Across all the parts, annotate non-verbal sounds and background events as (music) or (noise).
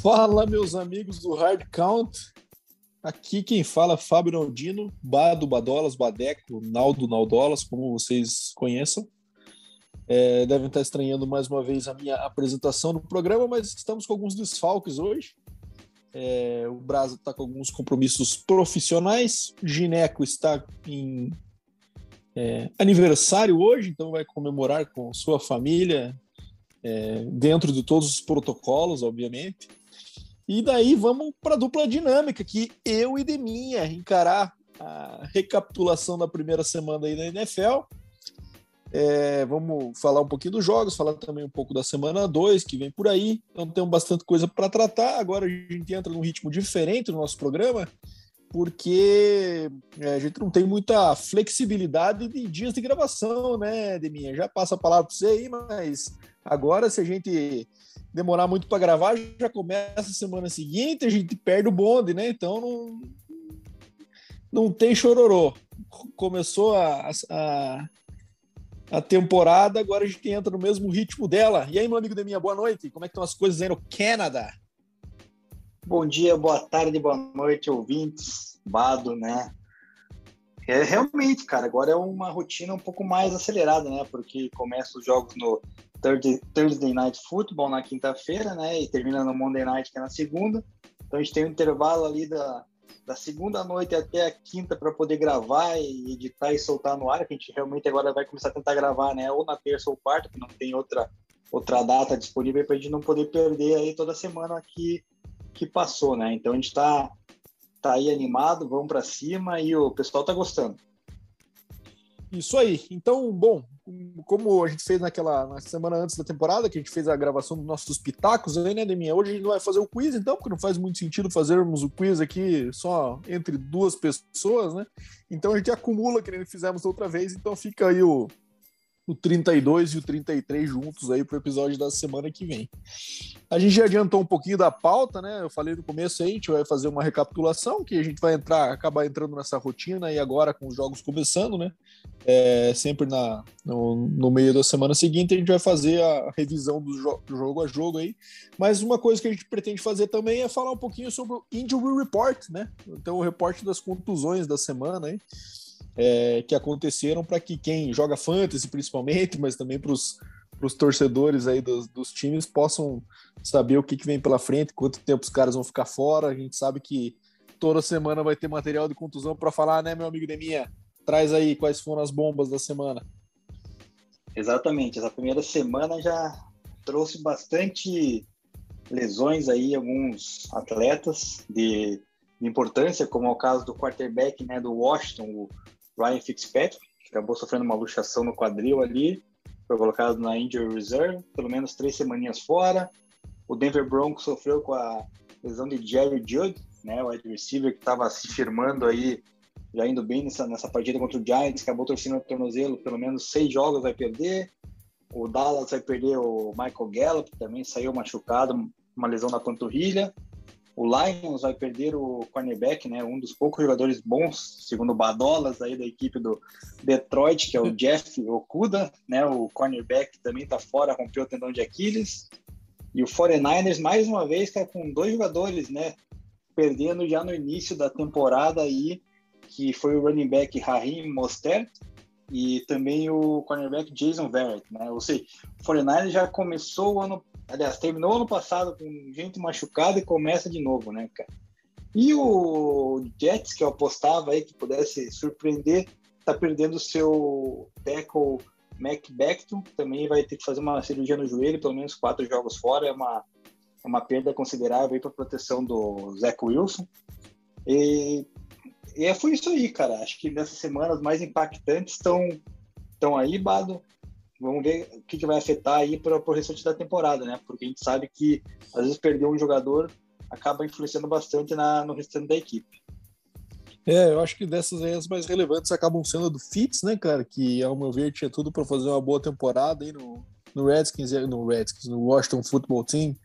Fala, meus amigos do Hard Count. Aqui quem fala é Fábio Naldino, Bado, Badolas, Badeco, Naldo, Naldolas, como vocês conheçam. É, devem estar estranhando mais uma vez a minha apresentação no programa, mas estamos com alguns desfalques hoje. É, o Brasa está com alguns compromissos profissionais. Gineco está em é, aniversário hoje, então vai comemorar com sua família, é, dentro de todos os protocolos, obviamente. E daí vamos para a dupla dinâmica, que eu e Deminha encarar a recapitulação da primeira semana aí da NFL. É, vamos falar um pouquinho dos jogos, falar também um pouco da semana 2 que vem por aí. Então temos bastante coisa para tratar. Agora a gente entra num ritmo diferente no nosso programa, porque é, a gente não tem muita flexibilidade de dias de gravação, né, Deminha? Já passa a palavra para você aí, mas agora se a gente demorar muito para gravar, já começa a semana seguinte, a gente perde o bonde, né? Então não, não tem chororô. Começou a, a, a temporada, agora a gente entra no mesmo ritmo dela. E aí, meu amigo Deminha, boa noite. Como é que estão as coisas aí no Canadá? Bom dia, boa tarde, boa noite, ouvintes, Bado, né? É, realmente, cara, agora é uma rotina um pouco mais acelerada, né? Porque começa os jogos no Thursday, Night Football na quinta-feira, né? E termina no Monday Night, que é na segunda. Então a gente tem um intervalo ali da, da segunda noite até a quinta para poder gravar e editar e soltar no ar, que a gente realmente agora vai começar a tentar gravar, né? Ou na terça ou quarta, que não tem outra, outra data disponível para a gente não poder perder aí toda semana que, que passou, né? Então a gente está tá aí animado, vamos para cima e o pessoal tá gostando. Isso aí. Então, bom, como a gente fez naquela na semana antes da temporada, que a gente fez a gravação dos nossos pitacos aí, né, Deminha? Hoje a gente vai fazer o quiz, então, porque não faz muito sentido fazermos o quiz aqui só entre duas pessoas, né? Então a gente acumula que nem fizemos outra vez, então fica aí o, o 32 e o 33 juntos aí para o episódio da semana que vem. A gente já adiantou um pouquinho da pauta, né? Eu falei no começo aí, a gente vai fazer uma recapitulação, que a gente vai entrar, acabar entrando nessa rotina e agora com os jogos começando, né? É, sempre na, no, no, meio da semana seguinte a gente vai fazer a revisão do jo jogo a jogo aí. Mas uma coisa que a gente pretende fazer também é falar um pouquinho sobre o Injury Report, né? Então o reporte das contusões da semana aí é, que aconteceram para que quem joga fantasy principalmente, mas também para os torcedores aí dos, dos, times possam saber o que, que vem pela frente, quanto tempo os caras vão ficar fora. A gente sabe que toda semana vai ter material de contusão para falar, né, meu amigo Deminha? Traz aí quais foram as bombas da semana. Exatamente, essa primeira semana já trouxe bastante lesões aí, alguns atletas de, de importância, como é o caso do quarterback né, do Washington, o Ryan Fitzpatrick, que acabou sofrendo uma luxação no quadril ali, foi colocado na injury reserve, pelo menos três semaninhas fora. O Denver Broncos sofreu com a lesão de Jerry Judd, né, o wide receiver que estava se firmando aí, já indo bem nessa, nessa partida contra o Giants, acabou torcendo o tornozelo, pelo menos seis jogos vai perder. O Dallas vai perder o Michael Gallup, que também saiu machucado, uma lesão na panturrilha. O Lions vai perder o cornerback, né? Um dos poucos jogadores bons, segundo o Badolas aí da equipe do Detroit, que é o (laughs) Jeff Okuda, né? O cornerback também está fora, rompeu o tendão de Aquiles. E o 49ers mais uma vez está com dois jogadores, né? Perdendo já no início da temporada aí, que foi o running back Raheem Mostert e também o cornerback Jason Verrett, né? Ou seja, o 49ers já começou o ano Aliás, terminou ano passado com gente machucada e começa de novo, né, cara? E o Jets, que eu apostava aí que pudesse surpreender, tá perdendo o seu tackle Mac Beckton, também vai ter que fazer uma cirurgia no joelho, pelo menos quatro jogos fora, é uma, é uma perda considerável para a proteção do Zach Wilson. E, e é, foi isso aí, cara. Acho que nessas semanas mais impactantes estão estão aí, Bado. Vamos ver o que, que vai afetar aí para o restante da temporada, né? Porque a gente sabe que às vezes perder um jogador acaba influenciando bastante na, no restante da equipe. É, eu acho que dessas aí as mais relevantes acabam sendo do Fitz, né, cara? Que ao meu ver tinha tudo para fazer uma boa temporada aí no, no Redskins, no Redskins, no Washington Football Team,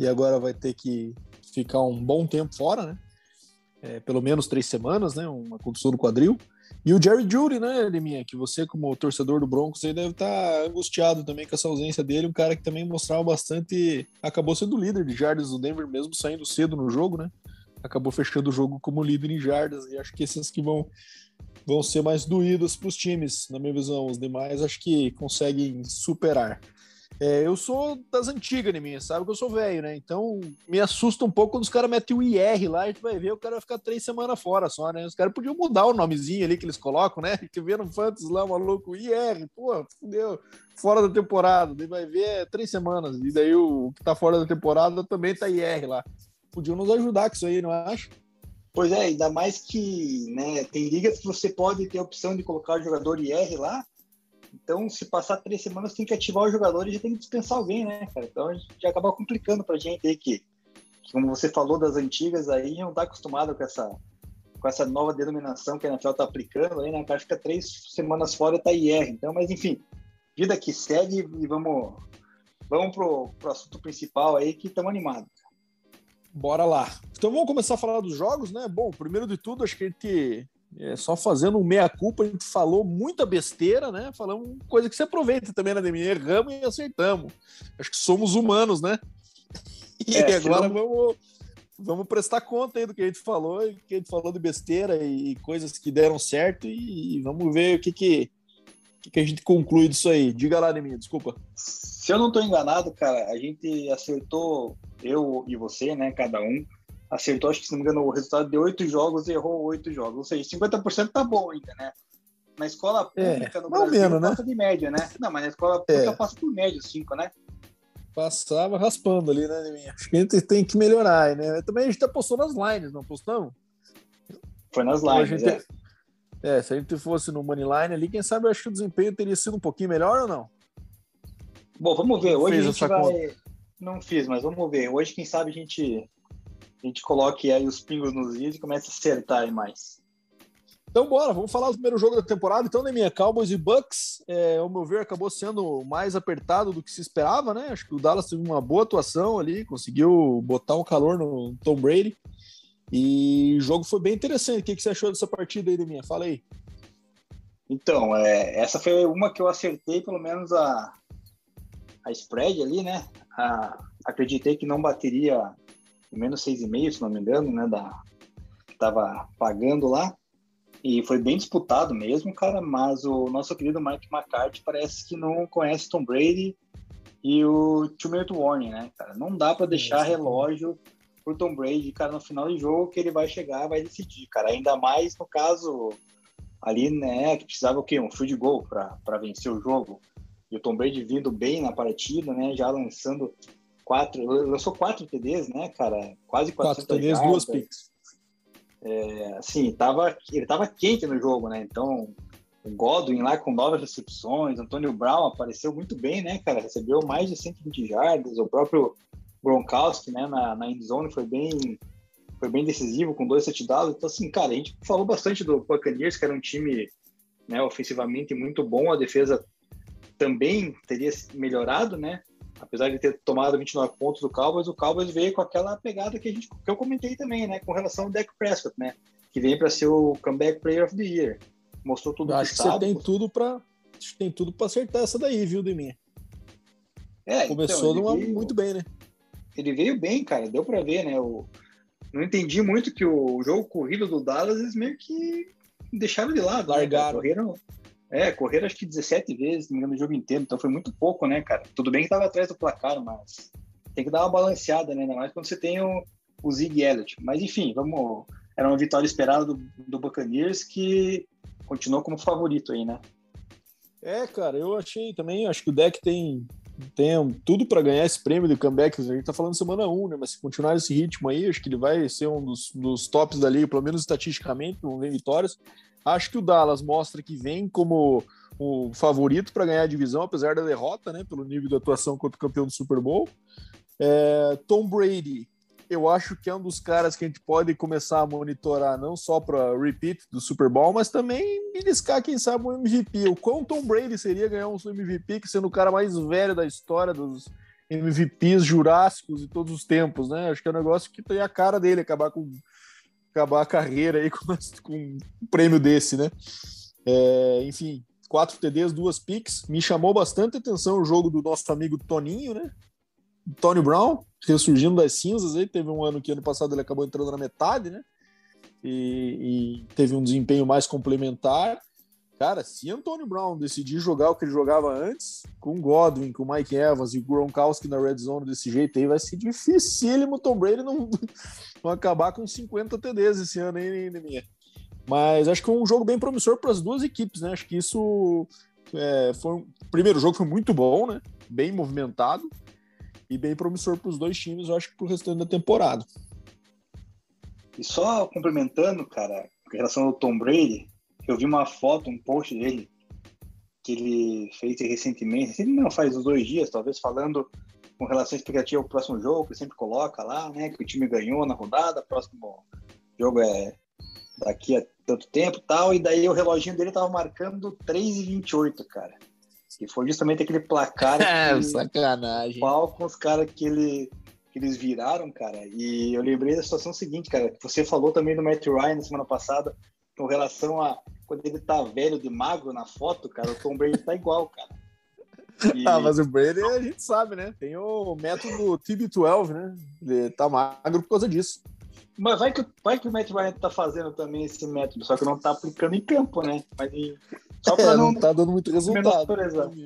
e agora vai ter que ficar um bom tempo fora, né? É, pelo menos três semanas, né? Uma contusão no quadril. E o Jerry Judy, né, Leminha? Que você, como torcedor do Broncos, aí deve estar tá angustiado também com essa ausência dele. Um cara que também mostrava bastante. Acabou sendo líder de jardas do Denver, mesmo saindo cedo no jogo, né? Acabou fechando o jogo como líder em jardas. E acho que esses que vão, vão ser mais doídos para os times, na minha visão. Os demais acho que conseguem superar. É, eu sou das antigas de mim, sabe que eu sou velho, né? Então me assusta um pouco quando os caras metem o IR lá, a gente vai ver, o cara vai ficar três semanas fora só, né? Os caras podiam mudar o nomezinho ali que eles colocam, né? (laughs) Que no Fantasy lá, maluco, IR, pô, fudeu, fora da temporada, daí vai ver é três semanas, e daí o que tá fora da temporada também tá IR lá. Podiam nos ajudar com isso aí, não acha? Pois é, ainda mais que né, tem ligas que você pode ter a opção de colocar o jogador IR lá, então, se passar três semanas, tem que ativar o jogador e já tem que dispensar alguém, né, cara? Então, já acaba complicando pra gente aí que, que, como você falou das antigas aí, não tá acostumado com essa, com essa nova denominação que a NFL tá aplicando aí, né? O cara fica três semanas fora e tá IR. Então, mas enfim, vida que segue e vamos, vamos pro, pro assunto principal aí que estamos animados. Bora lá. Então vamos começar a falar dos jogos, né? Bom, primeiro de tudo, acho que a gente é, só fazendo um meia-culpa, a gente falou muita besteira, né? Falamos coisa que se aproveita também na DMI. Erramos e acertamos. Acho que somos humanos, né? E é, agora não... vamos, vamos prestar conta aí do que a gente falou, que a gente falou de besteira e coisas que deram certo e, vamos ver o que, que, que, a gente conclui disso aí. Diga lá, Neminha, desculpa. Se eu não estou enganado, cara, a gente acertou, eu e você, né, cada um, acertou, acho que se não me engano, o resultado de oito jogos e errou oito jogos. Ou seja, 50% tá bom ainda, né? Na escola é, pública é, no Brasil menos, né? passa de média, né? Não, mas na escola pública é. passa por média, cinco, né? Passava raspando ali, né, Acho que a gente tem que melhorar, né? Também a gente apostou nas lines, não apostamos? Foi nas lines, gente, é. é. se a gente fosse no Moneyline ali, quem sabe eu acho que o desempenho teria sido um pouquinho melhor ou não? Bom, vamos ver. Hoje a gente vai... Conta. Não fiz, mas vamos ver. Hoje, quem sabe, a gente a gente coloque aí os pingos nos is e comece a acertar aí mais. Então, bora, vamos falar do primeiro jogo da temporada. Então, minha Cowboys e Bucks, é, ao meu ver, acabou sendo mais apertado do que se esperava, né? Acho que o Dallas teve uma boa atuação ali, conseguiu botar um calor no Tom Brady. E o jogo foi bem interessante. O que, que você achou dessa partida aí, minha? Fala aí. Então, é, essa foi uma que eu acertei, pelo menos a, a spread ali, né? A, acreditei que não bateria menos 6,5, se não me engano, né, da, que tava pagando lá. E foi bem disputado mesmo, cara, mas o nosso querido Mike McCarthy parece que não conhece Tom Brady e o Two Minute Warning, né, cara? Não dá para deixar relógio pro Tom Brady, cara, no final do jogo que ele vai chegar, vai decidir, cara. Ainda mais no caso ali, né, que precisava o quê? Um field goal para vencer o jogo. E o Tom Brady vindo bem na partida, né, já lançando quatro, lançou quatro TDs, né, cara? Quase quatro TDs, duas picks. É, assim, tava, ele tava quente no jogo, né? Então, o Godwin lá com nove recepções, Antônio Brown apareceu muito bem, né, cara? Recebeu mais de 120 jardas, o próprio Gronkowski, né, na, na endzone foi bem foi bem decisivo com dois touchdowns. Então, assim, cara, a gente falou bastante do Buccaneers, que era um time né, ofensivamente muito bom, a defesa também teria melhorado, né? Apesar de ter tomado 29 pontos do Cowboys, o Cowboys veio com aquela pegada que a gente que eu comentei também, né, com relação ao Dak Prescott, né, que veio para ser o comeback player of the year. Mostrou tudo eu acho que, que você tem tudo para tem tudo para acertar essa daí, viu, Deminha? É, Começou então, veio, muito bem, né? Ele veio bem, cara, deu para ver, né? Eu não entendi muito que o jogo corrido do Dallas eles meio que deixaram de lado, né, largaram. Né? Correram, é, correram acho que 17 vezes, no jogo inteiro, então foi muito pouco, né, cara? Tudo bem que tava atrás do placar, mas tem que dar uma balanceada, né? Ainda mais quando você tem o, o Zig Elliott. Mas enfim, vamos. Era uma vitória esperada do, do Buccaneers que continuou como favorito aí, né? É, cara, eu achei também, acho que o deck tem, tem tudo para ganhar esse prêmio do comeback. A gente tá falando semana 1, né? Mas se continuar esse ritmo aí, acho que ele vai ser um dos, dos tops da liga, pelo menos estatisticamente, com vitórias. Acho que o Dallas mostra que vem como o favorito para ganhar a divisão, apesar da derrota, né, pelo nível de atuação contra o campeão do Super Bowl. É, Tom Brady, eu acho que é um dos caras que a gente pode começar a monitorar, não só para repeat do Super Bowl, mas também beliscar, quem sabe, um MVP. O quão Tom Brady seria ganhar um MVP, que sendo o cara mais velho da história dos MVPs jurássicos de todos os tempos, né? Acho que é um negócio que tem a cara dele acabar com acabar a carreira aí (laughs) com, com um prêmio desse, né? É, enfim, quatro TDs, duas picks. Me chamou bastante atenção o jogo do nosso amigo Toninho, né? Tony Brown, ressurgindo das cinzas aí. Teve um ano que ano passado ele acabou entrando na metade, né? E, e teve um desempenho mais complementar. Cara, se Antônio Brown decidir jogar o que ele jogava antes, com Godwin, com Mike Evans e Gronkowski na red zone desse jeito aí, vai ser dificílimo o Tom Brady não, (laughs) não acabar com 50 TDs esse ano aí, minha. Mas acho que foi um jogo bem promissor para as duas equipes, né? Acho que isso é, foi. O primeiro jogo foi muito bom, né? Bem movimentado e bem promissor para os dois times, eu acho que para o restante da temporada. E só complementando, cara, em relação ao Tom Brady, eu vi uma foto, um post dele que ele fez recentemente, ele não faz uns dois dias, talvez falando com relação à expectativa ao próximo jogo, que sempre coloca lá, né, que o time ganhou na rodada, próximo jogo é daqui a tanto tempo tal, e daí o reloginho dele tava marcando 3,28, cara. E foi justamente aquele placar (laughs) é, que, sacanagem. Falcons, cara, que, ele, que eles viraram, cara. E eu lembrei da situação seguinte, cara. Você falou também do Matt Ryan na semana passada, com relação a quando ele tá velho de magro na foto, cara, o Tom Brady tá igual, cara. E... (laughs) Ah, mas o Brady a gente sabe, né? Tem o método TB12, né? Ele tá magro por causa disso. Mas vai que, vai que o Matt Ryan tá fazendo também esse método, só que não tá aplicando em campo, né? Mas só pra é, não, não tá dando muito resultado.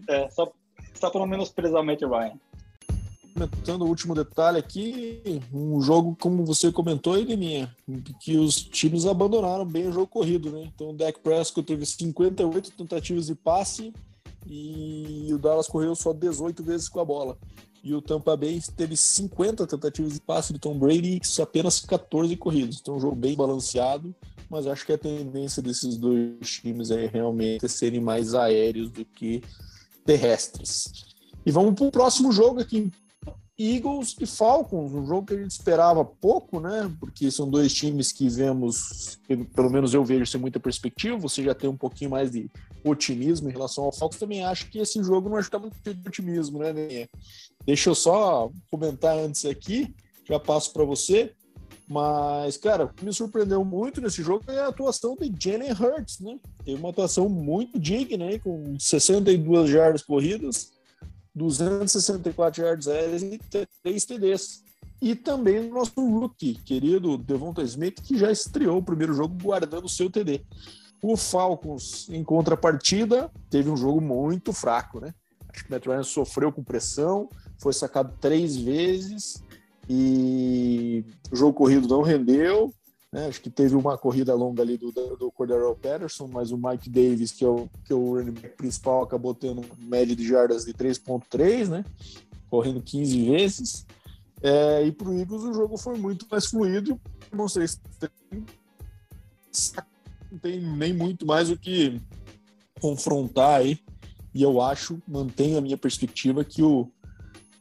É, só, só pra não menosprezar o Matt Ryan. Comentando o último detalhe aqui, um jogo, como você comentou, Eliminha, que os times abandonaram bem o jogo corrido, né? Então o Dak Prescott teve 58 tentativas de passe e o Dallas correu só 18 vezes com a bola. E o Tampa Bay teve 50 tentativas de passe do Tom Brady apenas 14 corridos. Então um jogo bem balanceado, mas acho que a tendência desses dois times é realmente serem mais aéreos do que terrestres. E vamos para o próximo jogo aqui, Eagles e Falcons, um jogo que a gente esperava pouco, né? Porque são dois times que vemos, pelo menos eu vejo sem muita perspectiva. Você já tem um pouquinho mais de otimismo em relação ao Falcons. Também acho que esse jogo não está muito de otimismo, né, Nenê? Deixa eu só comentar antes aqui, já passo para você. Mas, cara, o que me surpreendeu muito nesse jogo é a atuação de Jalen Hurts, né? Teve uma atuação muito digna, né? com 62 jardas corridas 264 yards aéreas e 3 TDs. E também o nosso rookie, querido Devonta Smith, que já estreou o primeiro jogo guardando o seu TD. O Falcons, em contrapartida, teve um jogo muito fraco, né? Acho que o Matt Ryan sofreu com pressão, foi sacado três vezes e o jogo corrido não rendeu. Né? Acho que teve uma corrida longa ali do, do Cordero Patterson, mas o Mike Davis, que é o, que é o running back principal, acabou tendo média de jardas de 3.3, né? Correndo 15 vezes. É, e para o Eagles o jogo foi muito mais fluido. Não sei se tem, não tem nem muito mais o que confrontar aí. E eu acho, mantenho a minha perspectiva, que, o,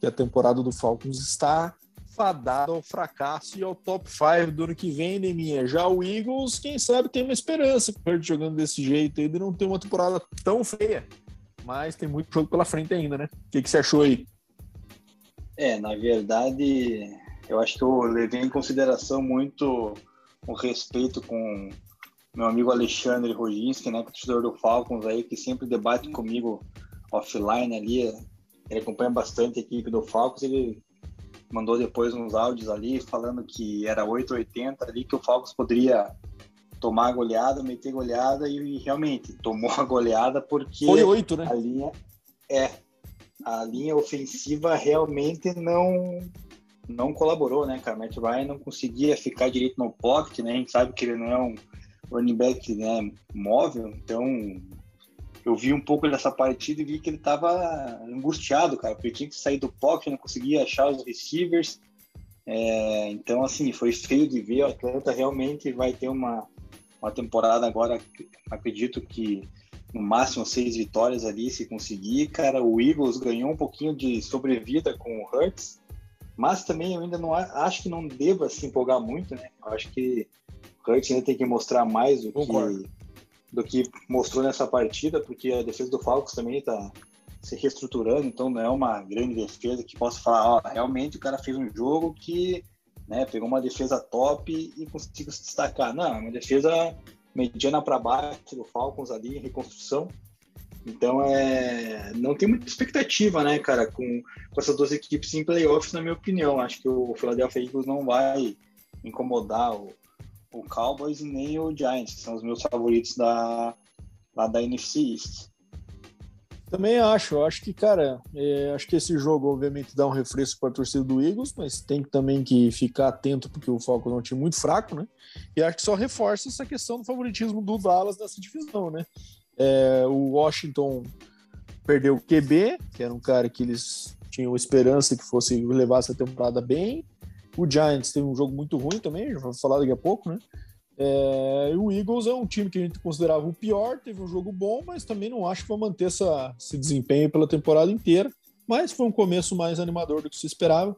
que a temporada do Falcons está fadado ao fracasso e ao top 5 do ano que vem, Neminha. Já o Eagles, quem sabe, tem uma esperança com o jogando desse jeito aí de não ter uma temporada tão feia. Mas tem muito jogo pela frente ainda, né? O que, que você achou aí? É, na verdade, eu acho que eu levei em consideração muito o respeito com meu amigo Alexandre Roginski, né, que é torcedor do Falcons aí, que sempre debate comigo offline ali. Ele acompanha bastante a equipe do Falcons, ele mandou depois uns áudios ali falando que era 880 ali, que o Falcons poderia tomar a goleada, meter goleada e, realmente tomou a goleada porque foi oito, né? A linha é a linha ofensiva realmente não não colaborou, né, cara? Matt Ryan não conseguia ficar direito no pocket, né? A gente sabe que ele não é um running back né, móvel, então eu vi um pouco dessa partida e vi que ele estava angustiado, cara, porque tinha que sair do pocket, não conseguia achar os receivers. É, então, assim, foi feio de ver. O Atlanta realmente vai ter uma, uma temporada agora, acredito que no máximo seis vitórias ali, se conseguir. Cara, o Eagles ganhou um pouquinho de sobrevida com o Hurts, mas também eu ainda não acho que não deva se empolgar muito, né? Eu acho que o Hurts ainda tem que mostrar mais do Concordo. que do que mostrou nessa partida, porque a defesa do Falcons também está se reestruturando, então não é uma grande defesa que possa falar, ó, realmente o cara fez um jogo que né? Pegou uma defesa top e conseguiu se destacar. Não, uma defesa mediana para baixo do Falcons ali, em reconstrução. Então, é, não tem muita expectativa, né, cara, com, com essas duas equipes em playoffs, na minha opinião. Acho que o Philadelphia Eagles não vai incomodar o, o Cowboys e nem o Giants, que são os meus favoritos da, lá da NFC East. Também acho, acho que, cara, é, acho que esse jogo obviamente dá um refresco para a torcida do Eagles, mas tem também que ficar atento porque o Falcons é um time muito fraco, né? E acho que só reforça essa questão do favoritismo do Dallas nessa divisão, né? É, o Washington perdeu o QB, que era um cara que eles tinham esperança que fosse levar essa temporada bem. O Giants teve um jogo muito ruim também, já vou falar daqui a pouco, né? É, o Eagles é um time que a gente considerava o pior, teve um jogo bom, mas também não acho que vai manter essa, esse desempenho pela temporada inteira. Mas foi um começo mais animador do que se esperava.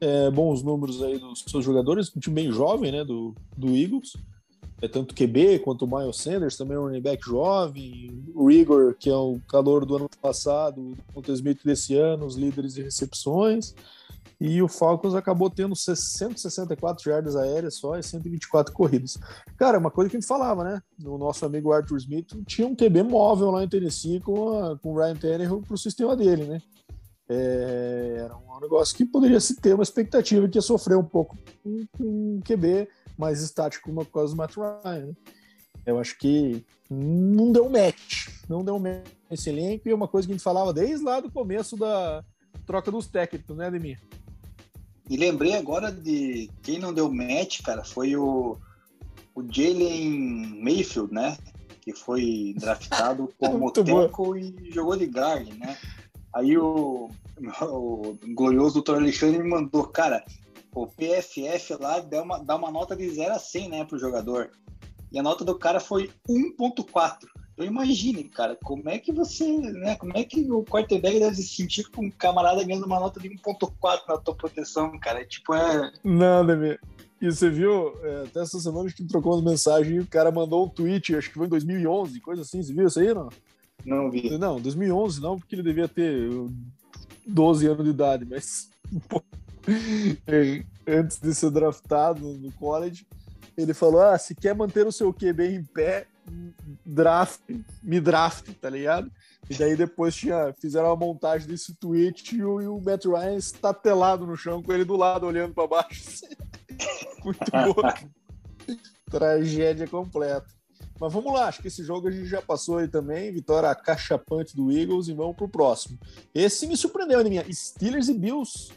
É, bons números aí dos seus jogadores, um time bem jovem, né, do, do Eagles. É tanto QB quanto o Miles Sanders, também um running back jovem. O Igor, que é o calor do ano passado, o Smith desse ano, os líderes de recepções. E o Falcons acabou tendo 164 jardas aéreas só e 124 corridas. Cara, uma coisa que a gente falava, né? O nosso amigo Arthur Smith tinha um QB móvel lá em Tennessee com, a, com o Ryan Tannehill para o sistema dele, né? É, era um negócio que poderia se ter uma expectativa que ia sofrer um pouco com, um QB mais estático por causa do Matt Ryan, né? Eu acho que não deu match, não deu match nesse elenco e é uma coisa que a gente falava desde lá do começo da troca dos técnicos, né, Ademir? E lembrei agora de quem não deu match, cara, foi o, o Jalen Mayfield, né? Que foi draftado (laughs) como tackle e jogou de guard, né? Aí o, o glorioso doutor Alexandre me mandou, cara, o PFF lá dá uma, dá uma nota de 0 a 100, né, pro jogador. E a nota do cara foi 1.4. Então imagine, cara, como é que você, né, como é que o quarterback deve se sentir com um camarada ganhando uma nota de 1.4 na tua proteção, cara? É, tipo, é... Não, Demi. E você viu, é, até essa semana que trocou uma mensagem e o cara mandou um tweet, acho que foi em 2011, coisa assim, você viu isso aí, não? Não vi. Não, 2011 não, porque ele devia ter 12 anos de idade, mas (laughs) antes de ser draftado no college, ele falou, ah, se quer manter o seu QB em pé, draft, me draft, tá ligado? E daí depois tinha, fizeram uma montagem desse tweet e o, e o Matt Ryan estatelado no chão com ele do lado olhando para baixo. (laughs) Muito bom. (laughs) Tragédia completa. Mas vamos lá, acho que esse jogo a gente já passou aí também. Vitória cachapante do Eagles e vamos pro próximo. Esse me surpreendeu, né, minha? Steelers e Bills.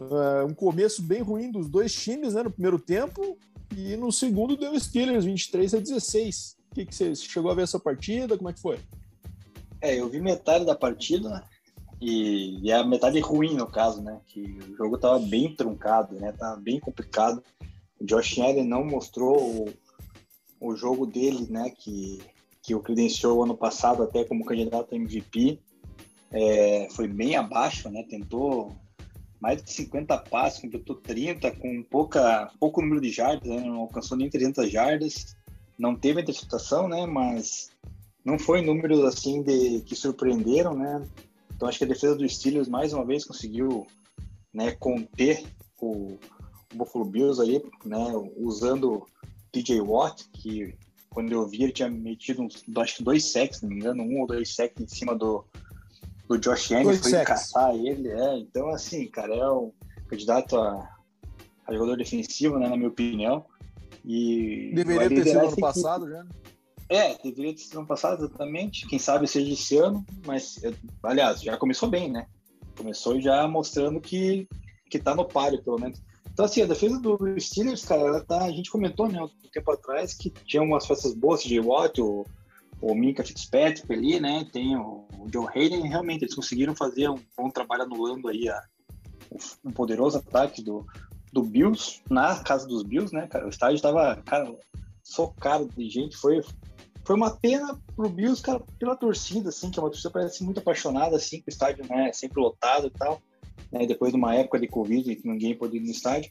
Uh, um começo bem ruim dos dois times né, no primeiro tempo. E no segundo deu Steelers, 23 a 16 que, que você chegou a ver essa partida? Como é que foi? É, eu vi metade da partida e, e a metade ruim no caso, né? Que o jogo estava bem truncado, né? Tava bem complicado. O Josh Allen não mostrou o, o jogo dele, né? Que, que o credenciou ano passado até como candidato a MVP. É, foi bem abaixo, né? Tentou mais de 50 passos, completou 30 com pouca, pouco número de jardas, né? não alcançou nem 300 jardas não teve interceptação, né? Mas não foi números assim de que surpreenderam, né? Então acho que a defesa dos Steelers mais uma vez conseguiu, né, conter o, Buffalo Bills aí, né, usando TJ Watt, que quando eu vi ele tinha metido uns, acho que dois sacks, não me engano, um ou dois sacks em cima do, do Josh Allen, foi sacks. caçar ele, é. Então assim, cara, é um candidato a, a jogador defensivo, né, na minha opinião. E deveria ter sido ano passado já. Né? É, deveria ter sido ano passado, exatamente. Quem sabe seja esse ano, mas, aliás, já começou bem, né? Começou já mostrando que, que tá no páreo, pelo menos. Então, assim, a defesa do Steelers, cara, ela tá, a gente comentou, né, um tempo atrás, que tinha umas festas boas de Watt, o, o Minka Fitzpatrick ali, né, tem o, o Joe Hayden, realmente eles conseguiram fazer um bom trabalho anulando aí a, um poderoso ataque do, do Bills, na casa dos Bills, né, cara? O estádio estava, cara, socado de gente. Foi, foi uma pena pro Bills, cara, pela torcida, assim, que é uma torcida parece muito apaixonada, assim, com o estádio, né, sempre lotado e tal. Né, depois de uma época de Covid, que ninguém podia ir no estádio.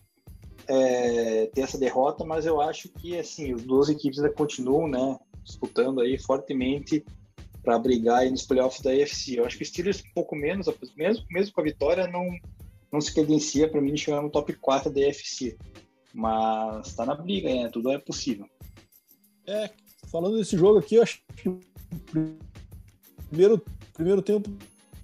É, ter essa derrota, mas eu acho que, assim, as duas equipes ainda continuam, né, disputando aí fortemente para brigar aí nos playoffs da AFC. Eu acho que o Steelers um pouco menos, mesmo, mesmo com a vitória, não não se credencia para mim chegar no top 4 da EFC. Mas tá na briga, né? Tudo é possível. É, falando desse jogo aqui, eu acho que primeiro, primeiro tempo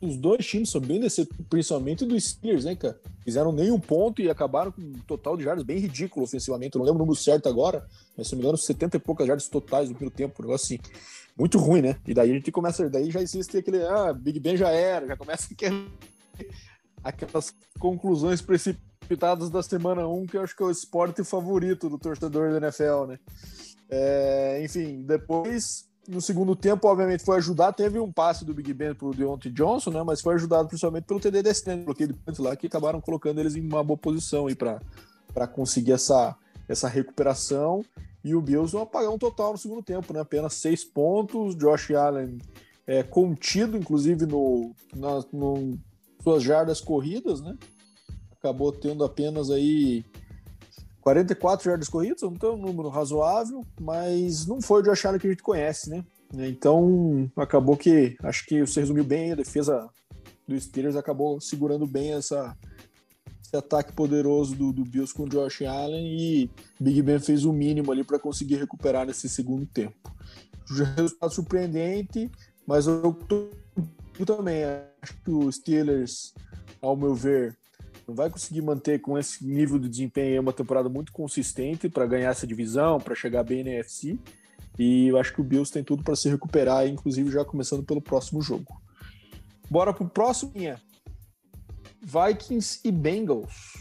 os dois times são bem decepcionantes, principalmente dos Steelers, né, cara? Fizeram nenhum ponto e acabaram com um total de jardas bem ridículo ofensivamente. Eu não lembro o número certo agora, mas se não me engano, 70 e poucas jardas totais no primeiro tempo, um negócio assim. Muito ruim, né? E daí a gente começa, daí já existe aquele, ah, Big Ben já era, já começa aquele, aquelas conclusões precipitadas da semana 1, que eu acho que é o esporte favorito do torcedor da NFL, né? É, enfim, depois no segundo tempo, obviamente, foi ajudado. Teve um passe do Big Ben pro Deontay Johnson, né? Mas foi ajudado principalmente pelo TD Destiny, bloqueio de pontos lá, que acabaram colocando eles em uma boa posição aí para conseguir essa, essa recuperação. E o Bills um total no segundo tempo, né? Apenas seis pontos. Josh Allen é, contido, inclusive, no, na, no suas jardas corridas, né? Acabou tendo apenas aí 44 jardas corridas, então um número razoável, mas não foi o Josh Allen que a gente conhece, né? Então acabou que acho que você resumiu bem a defesa do Steelers acabou segurando bem essa, esse ataque poderoso do, do Bills com o Josh Allen e Big Ben fez o mínimo ali para conseguir recuperar nesse segundo tempo. Resultado surpreendente, mas eu, eu também acho que o Steelers, ao meu ver, não vai conseguir manter com esse nível de desempenho uma temporada muito consistente para ganhar essa divisão, para chegar bem na NFC. E eu acho que o Bills tem tudo para se recuperar, inclusive já começando pelo próximo jogo. Bora pro próximo. Vikings e Bengals.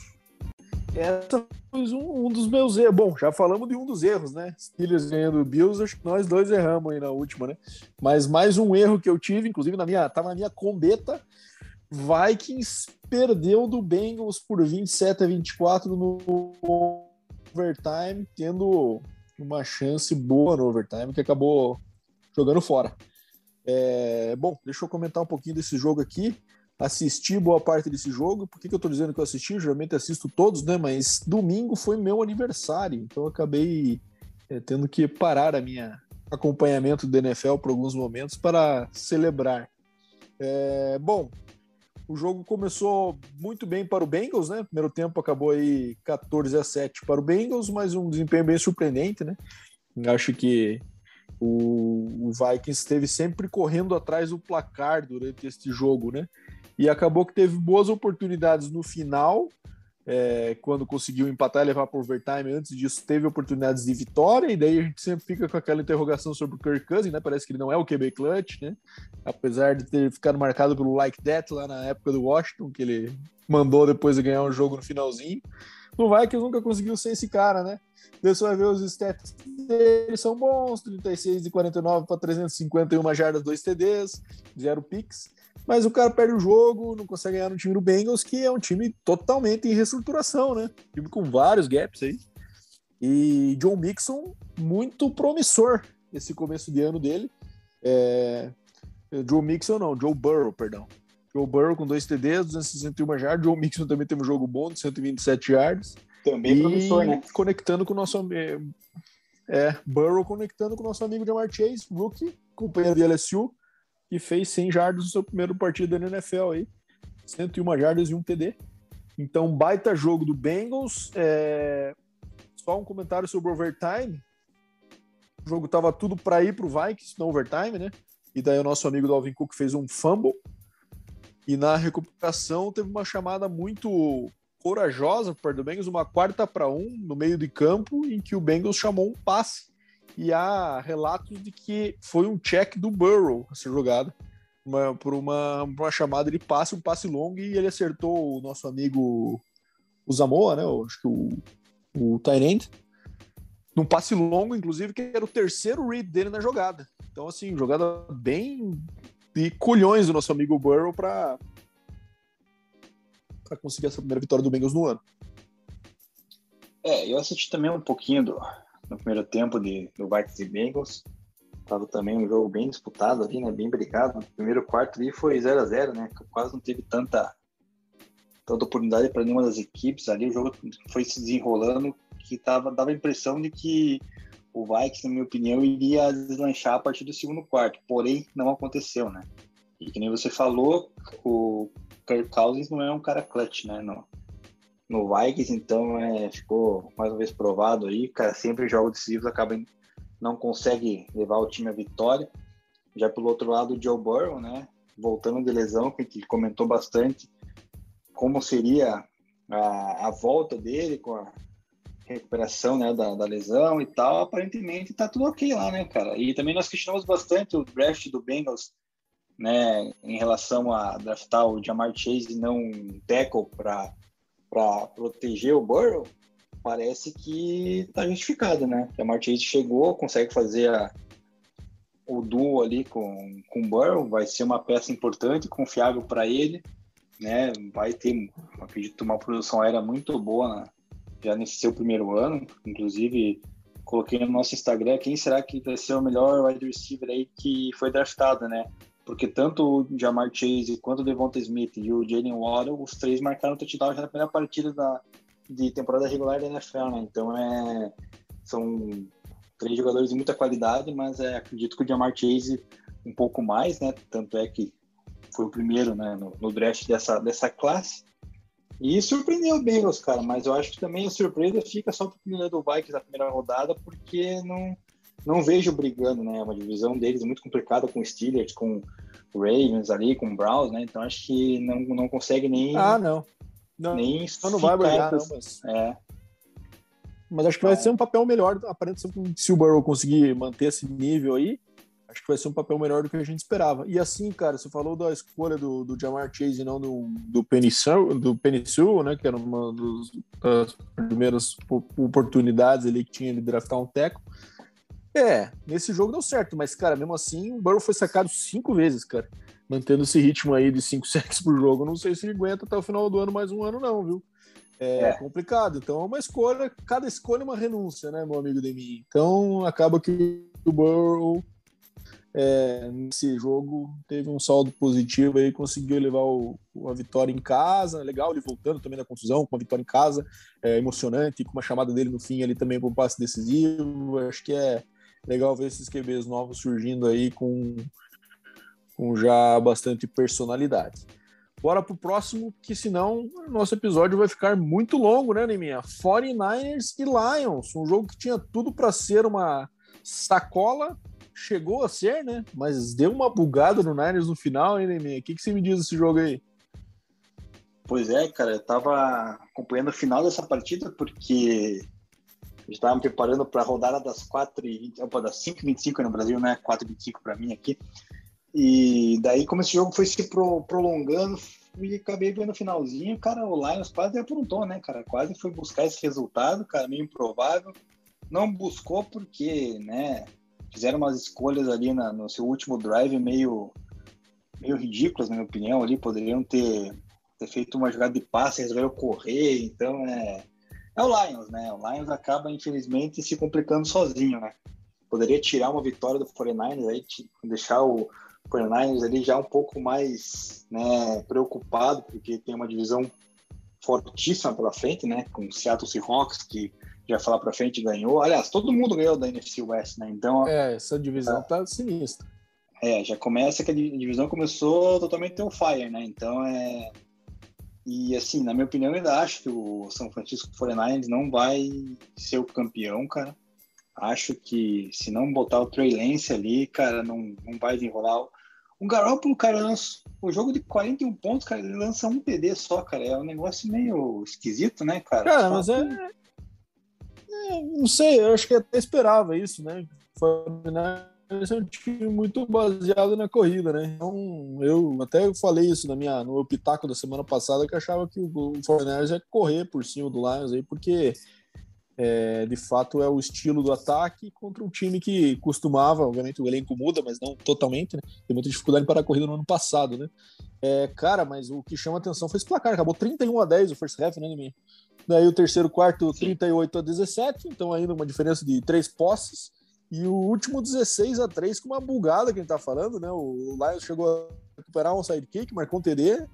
Essa um, um, dos meus erros. Bom, já falamos de um dos erros, né? Steelers ganhando o Bills, acho que nós dois erramos aí na última, né? Mas mais um erro que eu tive, inclusive na minha, tava na minha combeta, Vikings perdeu do Bengals por 27 a 24 no overtime, tendo uma chance boa no overtime que acabou jogando fora. É, bom, deixa eu comentar um pouquinho desse jogo aqui. Assisti boa parte desse jogo. Por que, que eu tô dizendo que eu assisti? Geralmente assisto todos, né? Mas domingo foi meu aniversário, então acabei é, tendo que parar a minha acompanhamento do NFL por alguns momentos para celebrar. É, bom, o jogo começou muito bem para o Bengals, né? Primeiro tempo acabou aí 14 a 7 para o Bengals, mas um desempenho bem surpreendente, né? Acho que o, o Vikings esteve sempre correndo atrás do placar durante este jogo, né? E acabou que teve boas oportunidades no final, é, quando conseguiu empatar e levar para o overtime. Antes disso, teve oportunidades de vitória, e daí a gente sempre fica com aquela interrogação sobre o Kirk Cousins, né? Parece que ele não é o QB clutch, né? Apesar de ter ficado marcado pelo like that lá na época do Washington, que ele mandou depois de ganhar um jogo no finalzinho. No Vikings nunca conseguiu ser esse cara, né? Você vai ver os stats dele são bons, 36 de 49 para 351 jardas, 2 TDs, 0 picks. Mas o cara perde o jogo, não consegue ganhar no time do Bengals, que é um time totalmente em reestruturação, né? Time com vários gaps aí. E John Mixon, muito promissor esse começo de ano dele. É... Joe Mixon não, Joe Burrow, perdão. Joe Burrow com dois TDs, 261 jardas. Joe Mixon também teve um jogo bom de 127 yards. Também e promissor, né? Conectando com o nosso é, Burrow conectando com o nosso amigo Jamar Chase, rookie, companheiro de LSU, que fez 100 jardas no seu primeiro partido na NFL aí. 101 jardas e um TD. Então, baita jogo do Bengals. É... Só um comentário sobre o overtime. O jogo tava tudo para ir pro Vikings no overtime, né? E daí o nosso amigo Dalvin Cook fez um fumble. E na recuperação teve uma chamada muito corajosa por parte do Bengals, uma quarta para um no meio de campo, em que o Bengals chamou um passe e há relatos de que foi um check do Burrow essa jogada, uma, por uma, uma chamada de passe, um passe longo, e ele acertou o nosso amigo o Zamoa, né? Acho que o, o Tyrant, num passe longo, inclusive, que era o terceiro read dele na jogada. Então, assim, jogada bem de colhões do nosso amigo Burrow para para conseguir essa primeira vitória do Bengals no ano. É, eu assisti também um pouquinho do, no primeiro tempo de, do Vikings e Bengals. Tava também um jogo bem disputado ali, né? Bem brigado. No primeiro quarto ali foi 0 a 0 né? Quase não teve tanta, tanta oportunidade para nenhuma das equipes ali. O jogo foi se desenrolando que tava, dava a impressão de que o Vikings, na minha opinião, iria deslanchar a partir do segundo quarto. Porém, não aconteceu, né? E que nem você falou, o Kirk Cousins não é um cara clutch, né? No, no Vikings, então é, ficou mais uma vez provado aí. Cara, sempre jogos decisivos acaba não consegue levar o time à vitória. Já pelo outro lado, o Joe Burrow, né? Voltando de lesão, que ele comentou bastante como seria a, a volta dele com a recuperação né, da, da lesão e tal. Aparentemente tá tudo ok lá, né, cara? E também nós questionamos bastante o draft do Bengals, né, em relação a draftar o Jamar Chase e não um tackle para proteger o Burrow parece que tá justificado, né? A Martins chegou, consegue fazer a, o duo ali com, com o Burrow, vai ser uma peça importante, confiável para ele, né? Vai ter, acredito, uma produção aérea muito boa né? já nesse seu primeiro ano. Inclusive, coloquei no nosso Instagram quem será que vai ser o melhor wide receiver aí que foi draftado, né? Porque tanto o Jamar Chase quanto o Devonta Smith e o Jalen Waddle, os três marcaram touchdown já na primeira partida da, de temporada regular da NFL, né? Então é são três jogadores de muita qualidade, mas é, acredito que o Jamar Chase um pouco mais, né? Tanto é que foi o primeiro, né, no, no draft dessa dessa classe. E surpreendeu o Bengals, cara, mas eu acho que também a surpresa fica só pro primeiro do Vikings na primeira rodada, porque não não vejo brigando, né? É uma divisão deles muito complicada com Steelers, com Ravens ali, com Browns, né? Então acho que não, não consegue nem. Ah, não. Não, nem não vai brigar, não, mas. É. Mas acho que vai é. ser um papel melhor, aparentemente, se o Burrow conseguir manter esse nível aí, acho que vai ser um papel melhor do que a gente esperava. E assim, cara, você falou da escolha do, do Jamar Chase e não do, do Penissul, do Penissul, né, que era uma das primeiras oportunidades ali que tinha de draftar um teco. É, nesse jogo deu certo, mas, cara, mesmo assim, o Burrow foi sacado cinco vezes, cara mantendo esse ritmo aí de 5 (laughs) sacks por jogo, não sei se ele aguenta até o final do ano mais um ano, não, viu? É, é, complicado. Então é uma escolha, cada escolha é uma renúncia, né, meu amigo Demi? Então acaba que o Burrow é, nesse jogo teve um saldo positivo aí, conseguiu levar o, a vitória em casa. Legal, ele voltando também da confusão, com a vitória em casa, é, emocionante, com uma chamada dele no fim ali também para um passe decisivo. Acho que é legal ver esses QBs novos surgindo aí com com já bastante personalidade. Bora pro próximo, que senão nosso episódio vai ficar muito longo, né, Neminha? 49ers e Lions, um jogo que tinha tudo para ser uma sacola, chegou a ser, né? Mas deu uma bugada no Niners no final, hein, Neminha? O que, que você me diz desse jogo aí? Pois é, cara, eu tava acompanhando o final dessa partida porque estava me preparando para a rodada das 4h20, opa, das 5h25 no Brasil, né? 4h25 para mim aqui. E daí, como esse jogo foi se pro, prolongando, e acabei vendo o finalzinho, cara, o Lions quase aprontou, né, cara? Quase foi buscar esse resultado, cara, meio improvável. Não buscou porque, né, fizeram umas escolhas ali na, no seu último drive meio, meio ridículas, na minha opinião, ali, poderiam ter, ter feito uma jogada de passe, resolveram correr, então é... É o Lions, né? O Lions acaba, infelizmente, se complicando sozinho, né? Poderia tirar uma vitória do 49ers, aí, deixar o, 49ers ali já um pouco mais né, preocupado, porque tem uma divisão fortíssima pela frente, né? Com o Seattle Seahawks, que já falar para frente ganhou. Aliás, todo mundo ganhou da NFC West, né? Então. É, essa divisão é, tá sinistra. É, já começa que a divisão começou totalmente on fire, né? Então é. E assim, na minha opinião, eu ainda acho que o São Francisco 49ers não vai ser o campeão, cara. Acho que se não botar o Trey Lance ali, cara, não, não vai desenrolar. Um Garoppolo, cara, lança, o jogo de 41 pontos, cara, ele lança um TD só, cara. É um negócio meio esquisito, né, cara? Cara, mas é... é... Não sei, eu acho que até esperava isso, né? Foi, né? É um time muito baseado na corrida, né? Então, eu até falei isso na minha, no meu pitaco da semana passada, que achava que o Fortnite ia correr por cima do Lions aí, porque é, de fato é o estilo do ataque contra um time que costumava, obviamente o elenco muda, mas não totalmente, né? Tem muita dificuldade para a corrida no ano passado, né? É, cara, mas o que chama atenção foi esse placar, acabou 31 a 10 o first half, né, mim? Daí o terceiro quarto 38 a 17, então ainda uma diferença de três posses. E o último 16 a 3 com uma bugada que a gente tá falando, né? O Lions chegou a recuperar um sidekick, marcou um TD,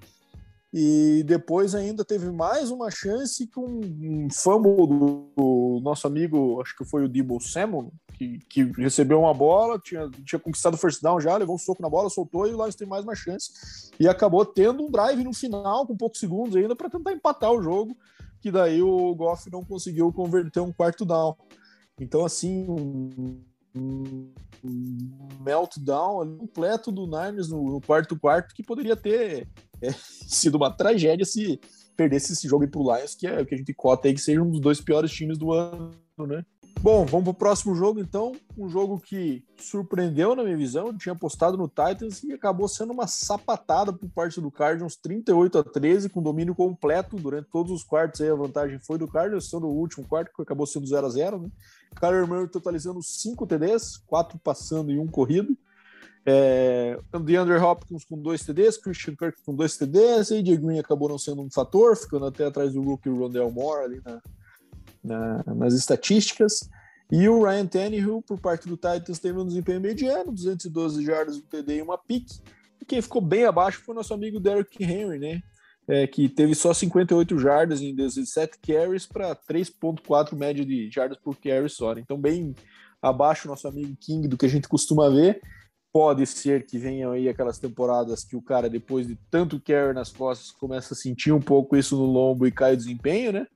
e depois ainda teve mais uma chance com um fumble do, nosso amigo, acho que foi o Debo Samuel, que, que, recebeu uma bola, tinha, tinha conquistado o first down já, levou um soco na bola, soltou e o Lions tem mais uma chance. E acabou tendo um drive no final, com poucos segundos ainda, para tentar empatar o jogo. que daí o Goff não conseguiu converter um quarto down. Então, assim, um, um meltdown completo do Niners no, quarto quarto que poderia ter é, (laughs) sido uma tragédia se perdesse esse jogo para o Lions, que é o que a gente cota aí que seja um dos dois piores times do ano, né? Bom, vamos para o próximo jogo então. Um jogo que surpreendeu na minha visão. Eu tinha apostado no Titans e acabou sendo uma sapatada por parte do Cardinals, 38 a 13, com domínio completo durante todos os quartos. Aí a vantagem foi do Cardinals, sendo o último quarto, que acabou sendo 0 a 0 né? Kyler Murray totalizando 5 TDs, 4 passando e um corrido. É, DeAndre Hopkins com dois TDs, Christian Kirk com dois TDs, AJ Green acabou não sendo um fator, ficando até atrás do rookie Rondell Moore ali na, na, nas estatísticas. E o Ryan Tannehill, por parte do Titans, teve um desempenho mediano, 212 jardas, um TD e uma pique. E quem ficou bem abaixo foi o nosso amigo Derrick Henry, né? É, que teve só 58 jardas em 17 carries para 3.4 média de jardas por carry só. Né? Então, bem abaixo nosso amigo King do que a gente costuma ver. Pode ser que venham aí aquelas temporadas que o cara, depois de tanto carry nas costas, começa a sentir um pouco isso no lombo e cai o desempenho, né?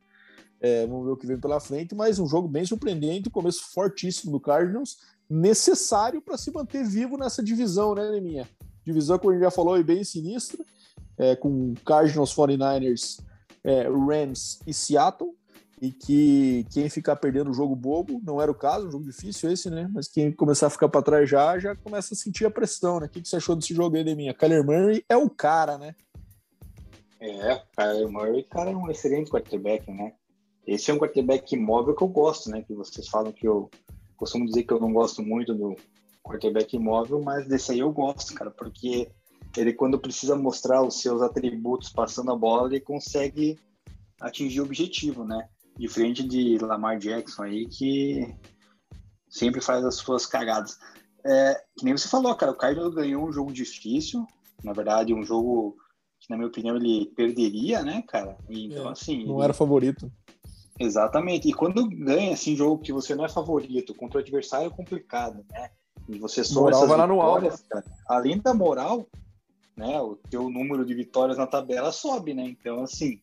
É, vamos ver o que vem pela frente, mas um jogo bem surpreendente, começo fortíssimo do Cardinals, necessário para se manter vivo nessa divisão, né, Neminha? Divisão, como a gente já falou, é bem sinistra, é, com Cardinals, 49ers, é, Rams e Seattle, e que quem ficar perdendo o jogo bobo, não era o caso, um jogo difícil esse, né? Mas quem começar a ficar para trás já, já começa a sentir a pressão, né? O que, que você achou desse jogo aí, Neminha? Kyler Murray é o cara, né? É, Kyler Murray, cara, é um excelente quarterback, né? Esse é um quarterback imóvel que eu gosto, né? Que vocês falam que eu costumo dizer que eu não gosto muito do quarterback imóvel, mas desse aí eu gosto, cara, porque ele quando precisa mostrar os seus atributos passando a bola, ele consegue atingir o objetivo, né? Diferente de Lamar Jackson aí, que sempre faz as suas cagadas. É, que nem você falou, cara, o Cardinals ganhou um jogo difícil, na verdade, um jogo que, na minha opinião, ele perderia, né, cara? Então, é, assim. Não ele... era favorito. Exatamente. E quando ganha assim jogo que você não é favorito contra o adversário é complicado, né? E você soma moral vai lá no alto. Cara, além da moral, né, o teu número de vitórias na tabela sobe, né? Então assim,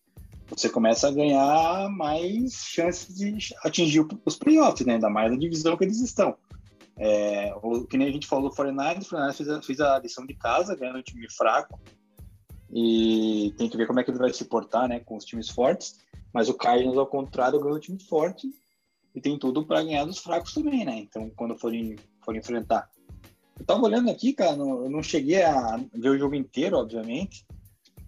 você começa a ganhar mais chances de atingir os playoffs, né? Ainda mais na divisão que eles estão. É, o que nem a gente falou do 49 o 49 fez a, fez a lição de casa, ganhando um time fraco. E tem que ver como é que ele vai se portar, né, com os times fortes. Mas o Cardinals, ao contrário, ganhou um time forte e tem tudo para ganhar dos fracos também, né? Então, quando forem, for enfrentar. Eu tava olhando aqui, cara, eu não cheguei a ver o jogo inteiro, obviamente,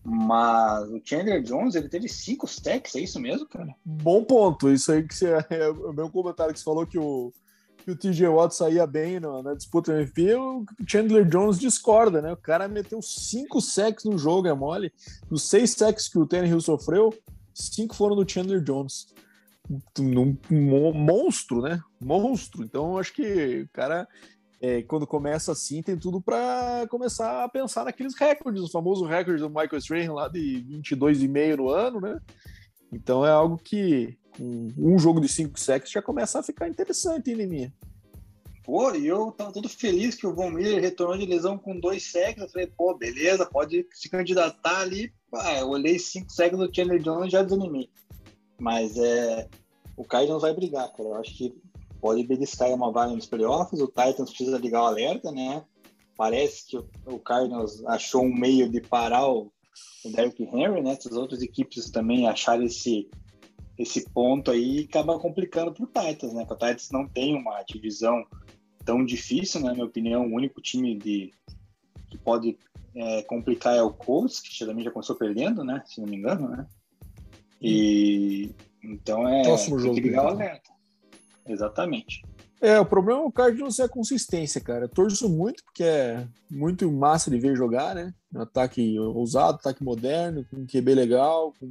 mas o Chandler Jones, ele teve cinco stacks, é isso mesmo, cara? Bom ponto, isso aí que você, (laughs) é o meu comentário que você falou que o, que o TJ Watt saía bem na, na disputa MVP, o Chandler Jones discorda, né? O cara meteu cinco sacks no jogo, é mole. Dos seis sacks que o Tannehill sofreu, cinco foram do Chandler Jones. Um, um monstro, né? Monstro. Então, acho que o cara, é, quando começa assim, tem tudo para começar a pensar naqueles recordes, o famoso recorde do Michael Strahan lá de 22,5 no ano, né? Então é algo que um, um jogo de cinco sacks já começa a ficar interessante, hein, minha. Pô, e eu tava todo feliz que o Von Miller retornou de lesão com dois sacks. Eu falei, pô, beleza, pode se candidatar ali eu olhei cinco segundos do Chandler Jones e já desanimei. Mas é, o Cardinals vai brigar, cara. Eu acho que pode beliscar uma vaga nos playoffs. O Titans precisa ligar o alerta, né? Parece que o Cardinals achou um meio de parar o, Derrick Henry, né? As outras equipes também acharam esse, esse ponto aí e acaba complicando para o Titans, né? Porque o Titans não tem uma divisão tão difícil, né? na minha opinião, o único time de, que pode é, complicar é o Colts, que geralmente já começou perdendo, né? Se não me engano, né? E então é Próximo jogo, que ligar o alerta. Exatamente. É, o problema é o Cardinals é a consistência, cara. Eu torço muito, porque é muito massa de ver jogar, né? Um ataque ousado, ataque moderno, com QB legal, com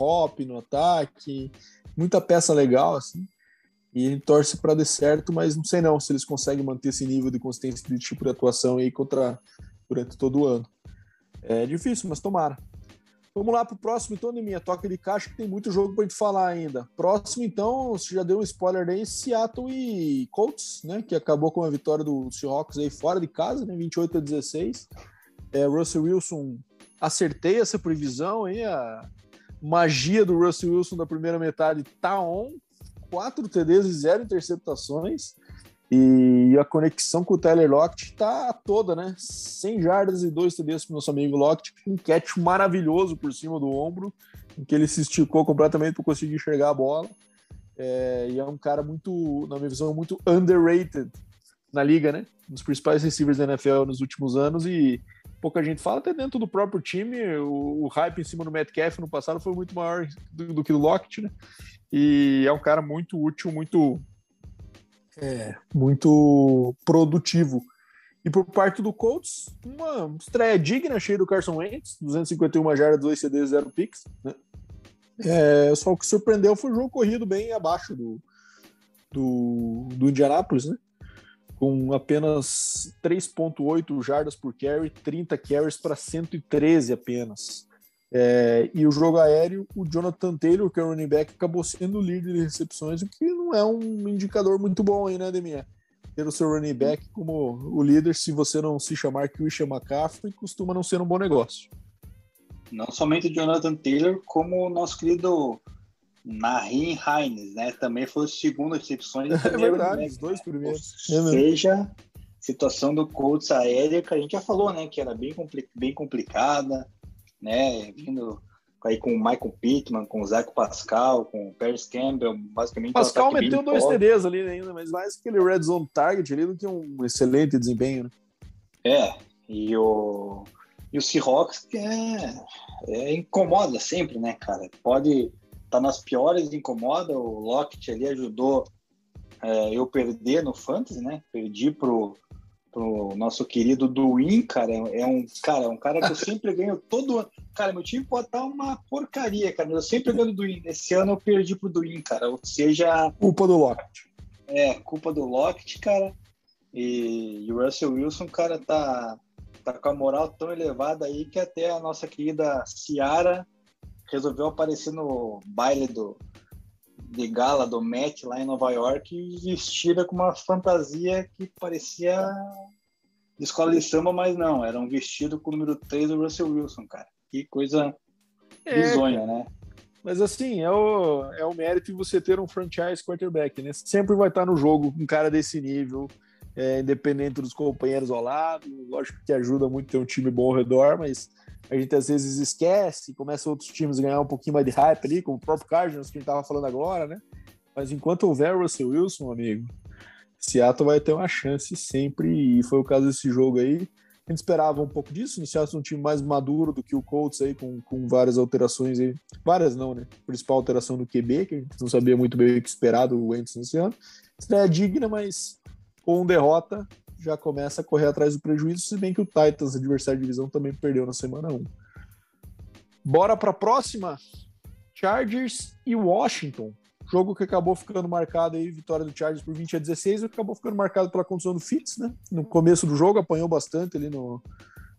hop no ataque, muita peça legal, assim. E torce para dar certo, mas não sei não se eles conseguem manter esse nível de consistência de tipo de atuação aí contra durante todo o ano. É difícil, mas tomara. Vamos lá para o próximo, então, de minha toca de caixa, que tem muito jogo para gente falar ainda. Próximo, então, você já deu um spoiler aí, Seattle e Colts, né? Que acabou com a vitória do Seahawks aí fora de casa, né? 28 a 16. É, Russell Wilson, acertei essa previsão aí, a, magia do Russell Wilson da primeira metade tá on. Quatro TDs e zero interceptações. E a conexão com o Tyler Lockett tá toda, né? 100 jardas e dois TDs pro nosso amigo Lockett, um catch maravilhoso por cima do ombro, em que ele se esticou completamente para conseguir enxergar a bola. É, e é um cara muito, na minha visão, muito underrated na liga, né? Um dos principais receivers da NFL nos últimos anos e pouca gente fala, até dentro do próprio time, o, o hype em cima do Metcalf no passado foi muito maior do, do que o Lockett, né? E é um cara muito útil, muito é, muito produtivo. E por parte do Colts, uma estreia digna, cheia do Carson Wentz, 251 jardas, 2 CDs, 0 picks. Né? É, só o que surpreendeu foi o jogo corrido bem abaixo do, do, do Indianapolis, né? com apenas 3,8 jardas por carry, 30 carries para 113 apenas. É, e o jogo aéreo, o Jonathan Taylor, que é o running back, acabou sendo o líder de recepções, o que não é um indicador muito bom aí, né, Deminha? Ter o seu running back como o líder, se você não se chamar Christian McCaffrey, costuma não ser um bom negócio. Não somente o Jonathan Taylor, como o nosso querido Nahin Hines, né? Também foi o segundo recepções. (laughs) É verdade, os dois primeiros. Ou é seja, situação do Colts aérea que a gente já falou, né? Que era bem, compli bem complicada, né? Vindo aí com o Michael Pittman, com o Zach Pascal, com o Paris Campbell, basicamente. Pascal meteu dois TDs ali ainda, mas mais aquele red zone target ali do que um excelente desempenho, né? É, e o, e o Seahawks que é, é incomoda sempre, né, cara? Pode tá nas piores, incomoda. O Lockett ali ajudou é, eu perder no Fantasy, né? Perdi pro, pro nosso querido Duin, cara. É um cara, é um cara que eu sempre ganho todo ano. Cara, meu time pode estar uma porcaria, cara. Eu sempre ganho do Duin. Esse ano eu perdi pro Duin, cara. Ou seja. Culpa do Lockett. É, culpa do Lockett, cara. E, e o Russell Wilson, cara, tá, tá com a moral tão elevada aí que até a nossa querida Ciara resolveu aparecer no baile do, de gala do Met lá em Nova York vestida com uma fantasia que parecia de escola de samba, mas não, era um vestido com o número 3 do Russell Wilson, cara. Que coisa é, bizonha, né? Mas assim, é o, é o mérito de você ter um franchise quarterback, né? Sempre vai estar no jogo um cara desse nível, é, independente dos companheiros ao lado. Lógico que ajuda muito ter um time bom ao redor, mas a gente às vezes esquece, começa outros times a ganhar um pouquinho mais de hype ali, como o próprio Cardinals que a gente estava falando agora, né? Mas enquanto houver Russell Wilson, amigo, Seattle vai ter uma chance sempre, e foi o caso desse jogo aí. A gente esperava um pouco disso, no Seattle um time mais maduro do que o Colts aí, com, com várias alterações aí. Várias não, né? Principal alteração do QB, que a gente não sabia muito bem o que esperar do Wentz nesse ano. Estreia digna, mas com derrota, já começa a correr atrás do prejuízo, se bem que o Titans, adversário de divisão, também perdeu na semana 1. Bora para a próxima. Chargers e Washington. Jogo que acabou ficando marcado aí, vitória do Chargers por 20 a 16, acabou ficando marcado pela condição do Fitz, né? No começo do jogo apanhou bastante ali no.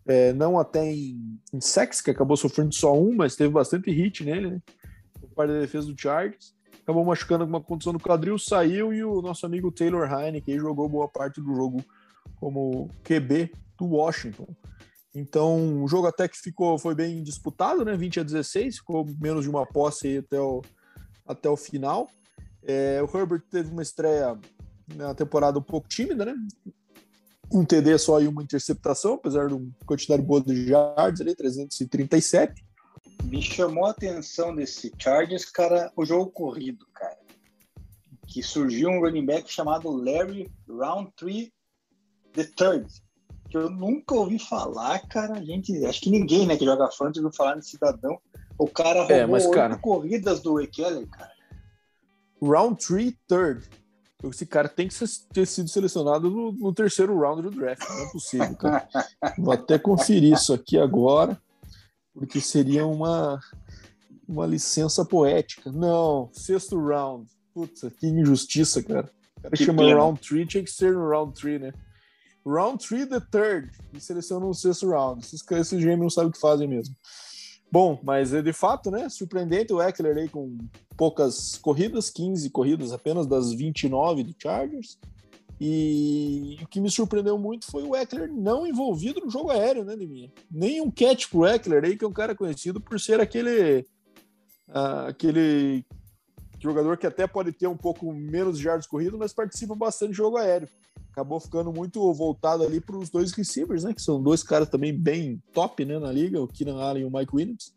É, não até em, em sex, que acabou sofrendo só um, mas teve bastante hit nele, né? Por parte da defesa do Chargers acabou machucando alguma condição no quadril, saiu e o nosso amigo Taylor Heineken jogou boa parte do jogo como QB do Washington. Então, o jogo até que ficou, foi bem disputado, né? 20 a 16, ficou menos de uma posse até o, até o final. É, o Herbert teve uma estreia na temporada um pouco tímida, né? Um TD só e uma interceptação, apesar de uma quantidade boa de yards ali, 337. Me chamou a atenção desse Chargers, cara, o jogo corrido, cara. Que surgiu um running back chamado Larry Roundtree The Third, que eu nunca ouvi falar, cara. A gente, acho que ninguém, né, que joga fantasy ouviu falar nesse cidadão. O cara é, roubou é, mas, cara, corridas do Ekeler, cara. Round 3 third. Esse cara tem que ter sido selecionado no, no terceiro round do draft. Não é possível, cara. Vou até conferir isso aqui agora, porque seria uma, uma licença poética. Não, sexto round. Putz, que injustiça, cara. O cara que chama pena. round 3, tinha que ser no round 3, né? Round 3, the third. E seleciona o sexto round. Esses, esses gêmeos não sabem o que fazem mesmo. Bom, mas é de fato, né? Surpreendente o Eckler aí com poucas corridas, 15 corridas apenas das 29 do Chargers. E o que me surpreendeu muito foi o Eckler não envolvido no jogo aéreo, né, Deminha? Nem um catch pro Eckler aí, que é um cara conhecido por ser aquele uh, aquele jogador que até pode ter um pouco menos de jardas corridas, mas participa bastante de jogo aéreo. Acabou ficando muito voltado ali para os dois receivers, né? Que são dois caras também bem top né, na liga, o Keenan Allen e o Mike Williams,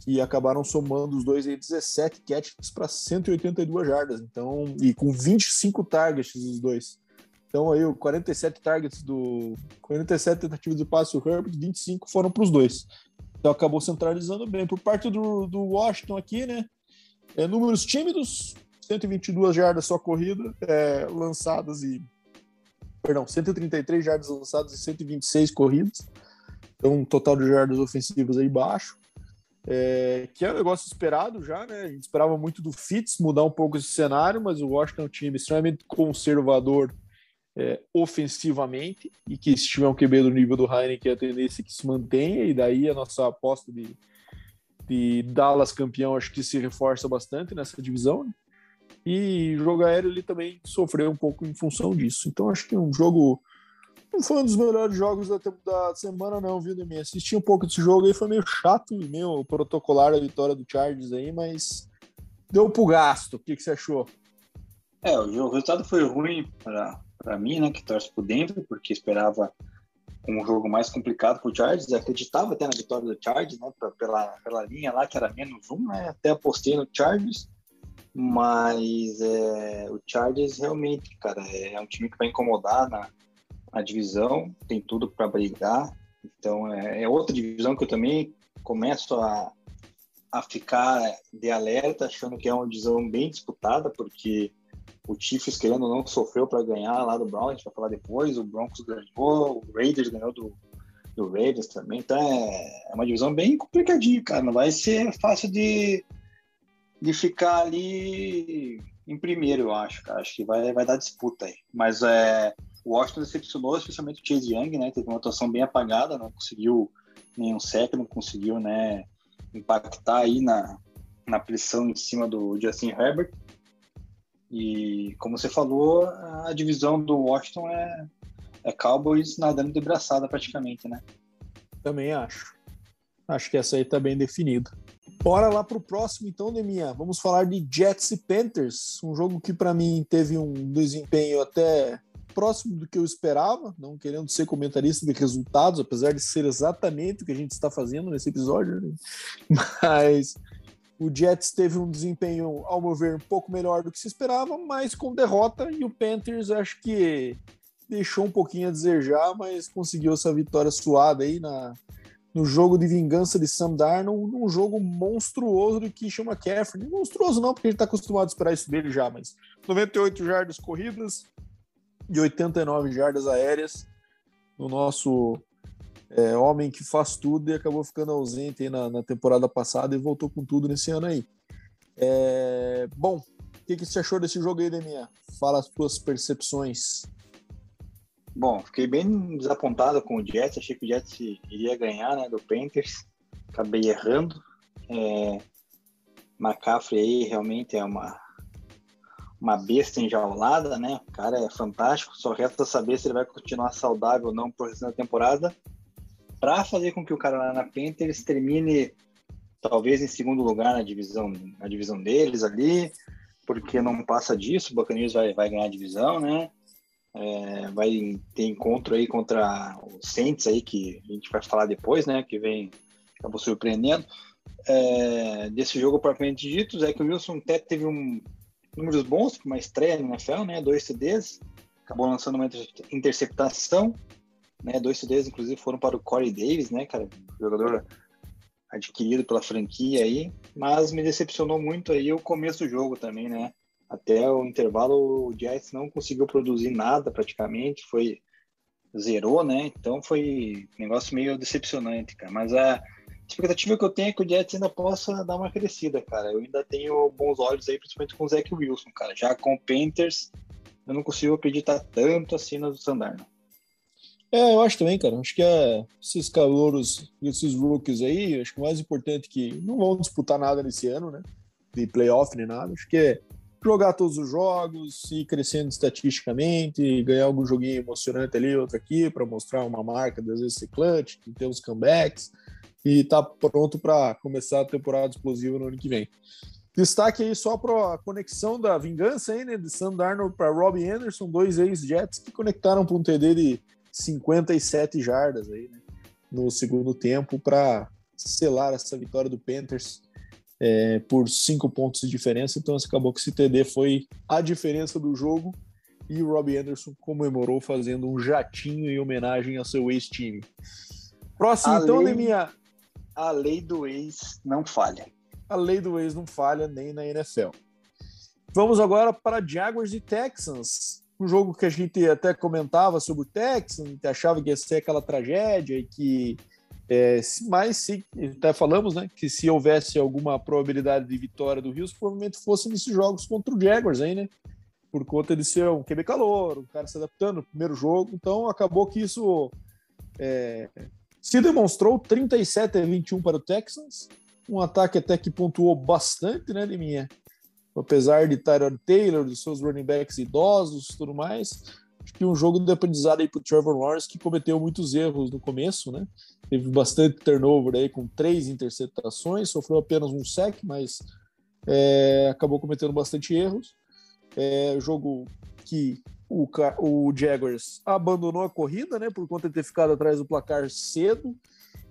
que acabaram somando os dois aí 17 catches para 182 jardas. Então, e com 25 targets os dois. Então aí, o 47 targets do 47 tentativas de passe do Herbert, 25 foram para os dois. Então acabou centralizando bem. Por parte do, do Washington aqui, né? É, números tímidos, 122 jardas só corrida, é, lançadas e. Perdão, 133 jardas lançadas e 126 corridas. Então, um total de jardas ofensivas aí baixo. É, que é um negócio esperado já, né? A gente esperava muito do Fitz mudar um pouco esse cenário, mas o Washington é um time extremamente conservador é, ofensivamente e que se tiver um QB do nível do Heineken, a tendência é que se mantenha, e daí a nossa aposta de de Dallas campeão acho que se reforça bastante nessa divisão. Né? E o jogo aéreo ele também sofreu um pouco em função disso. Então acho que um jogo não foi um dos melhores jogos da, da semana, não, viu, Demi? Assisti um pouco desse jogo aí, foi meio chato e meio protocolar a vitória do Chargers aí, mas deu pro gasto. O que, que você achou? É, o resultado foi ruim para mim, né, que torce por dentro, porque esperava um jogo mais complicado para o Chargers. Acreditava até na vitória do Chargers, né, pra, pela, pela linha lá que era menos um, né, até apostei no Chargers. Mas é, o Chargers realmente, cara, é, é um time que vai incomodar na, na divisão, tem tudo para brigar. Então é, é, outra divisão que eu também começo a, a ficar de alerta, achando que é uma divisão bem disputada, porque o Chiefs, querendo ou não, sofreu para ganhar lá do Browns, a gente vai falar depois. O Broncos ganhou, o Raiders ganhou do, do também. Então é, é uma divisão bem complicadinha, cara. Não vai ser fácil de, de ficar ali em primeiro, eu acho, cara. Acho que vai, vai dar disputa aí. Mas é, o Washington decepcionou, especialmente o Chase Young, né? Teve uma atuação bem apagada, não conseguiu nenhum sec, não conseguiu, né, impactar aí na, na pressão em cima do Justin Herbert. E, como você falou, a divisão do Washington é, é Cowboys nadando de braçada praticamente, né? Também acho. Acho que essa aí tá bem definida. Bora lá pro próximo, então, Deminha. Vamos falar de Jets e Panthers. Um jogo que, para mim, teve um desempenho até próximo do que eu esperava, não querendo ser comentarista de resultados, apesar de ser exatamente o que a gente está fazendo nesse episódio, né? (laughs) mas o Jets teve um desempenho, ao meu ver, um pouco melhor do que se esperava, mas com derrota, e o Panthers acho que deixou um pouquinho a desejar, mas conseguiu essa vitória suada aí na, no jogo de vingança de Sam Darnold, num jogo monstruoso de Christian McCaffrey. Monstruoso não, porque a gente está acostumado a esperar isso dele já, mas 98 jardas corridas e 89 jardas aéreas no nosso é, homem que faz tudo e acabou ficando ausente na, na, temporada passada e voltou com tudo nesse ano aí. É, bom, o que, que você achou desse jogo aí, Deminha? Fala as suas percepções. Bom, fiquei bem desapontado com o Jets, achei que o Jets iria ganhar né, do Panthers, acabei errando. É, McCaffrey aí realmente é uma, uma besta enjaulada, né? O cara é fantástico, só resta saber se ele vai continuar saudável ou não por resto da temporada para fazer com que o Carolina Panthers termine talvez em segundo lugar na divisão, na divisão deles ali, porque não passa disso, o Buccaneers vai, vai ganhar a divisão, né? É, vai ter encontro aí contra o Saints aí, que a gente vai falar depois, né? Que vem, acabou surpreendendo. É, desse jogo propriamente dito, Zé que o Wilson até teve um números bons, uma estreia no NFL, né? Dois CDs, acabou lançando uma interceptação, né? Dois CDs, inclusive, foram para o Corey Davis, né, cara? Jogador adquirido pela franquia aí, mas me decepcionou muito aí o começo do jogo também, né? Até o intervalo o Jets não conseguiu produzir nada praticamente, foi zerou, né? Então foi um negócio meio decepcionante, cara. Mas a expectativa que eu tenho é que o Jets ainda possa dar uma crescida, cara. Eu ainda tenho bons olhos aí, principalmente com o Zach Wilson, cara. Já com o Panthers, eu não consigo acreditar tanto assim no Sandarno. É, eu acho também, cara. Acho que é, esses calouros, esses rookies aí, acho que o mais importante é que não vão disputar nada nesse ano, né? De playoff nem nada. Acho que é jogar todos os jogos, ir crescendo estatisticamente, ganhar algum joguinho emocionante ali, outro aqui, para mostrar uma marca, às vezes ser clutch, ter os comebacks. e está pronto para começar a temporada explosiva no ano que vem. Destaque aí só para a conexão da vingança aí, né, de Sam Darnold para Robbie Anderson, dois ex-Jets que conectaram para um TD de 57 jardas aí, né, no segundo tempo para selar essa vitória do Panthers é, por cinco pontos de diferença. Então, acabou que esse TD foi a diferença do jogo e o Robbie Anderson comemorou fazendo um jatinho em homenagem ao seu ex-time. Próximo, a então, lei, minha. A lei do ex não falha. A lei do ex não falha nem na NFL. Vamos agora para Jaguars e Texans. Um jogo que a gente até comentava sobre o Texans, achava que ia ser aquela tragédia e que é, mas se até falamos, né, que se houvesse alguma probabilidade de vitória do Rios, provavelmente fosse nesses jogos contra o Jaguars aí, né? Por conta de ser um QB calor, um cara se adaptando no primeiro jogo. Então acabou que isso é, se demonstrou 37 a 21 para o Texans, um ataque até que pontuou bastante, né, de minha. Apesar de Tyrod Taylor, dos seus running backs idosos tudo mais, acho que um jogo de aprendizado aí para o Trevor Lawrence, que cometeu muitos erros no começo, né? Teve bastante turnover aí, com três interceptações, sofreu apenas um sec, mas é, acabou cometendo bastante erros. É, jogo que o, o Jaguars abandonou a corrida, né? Por conta de ter ficado atrás do placar cedo.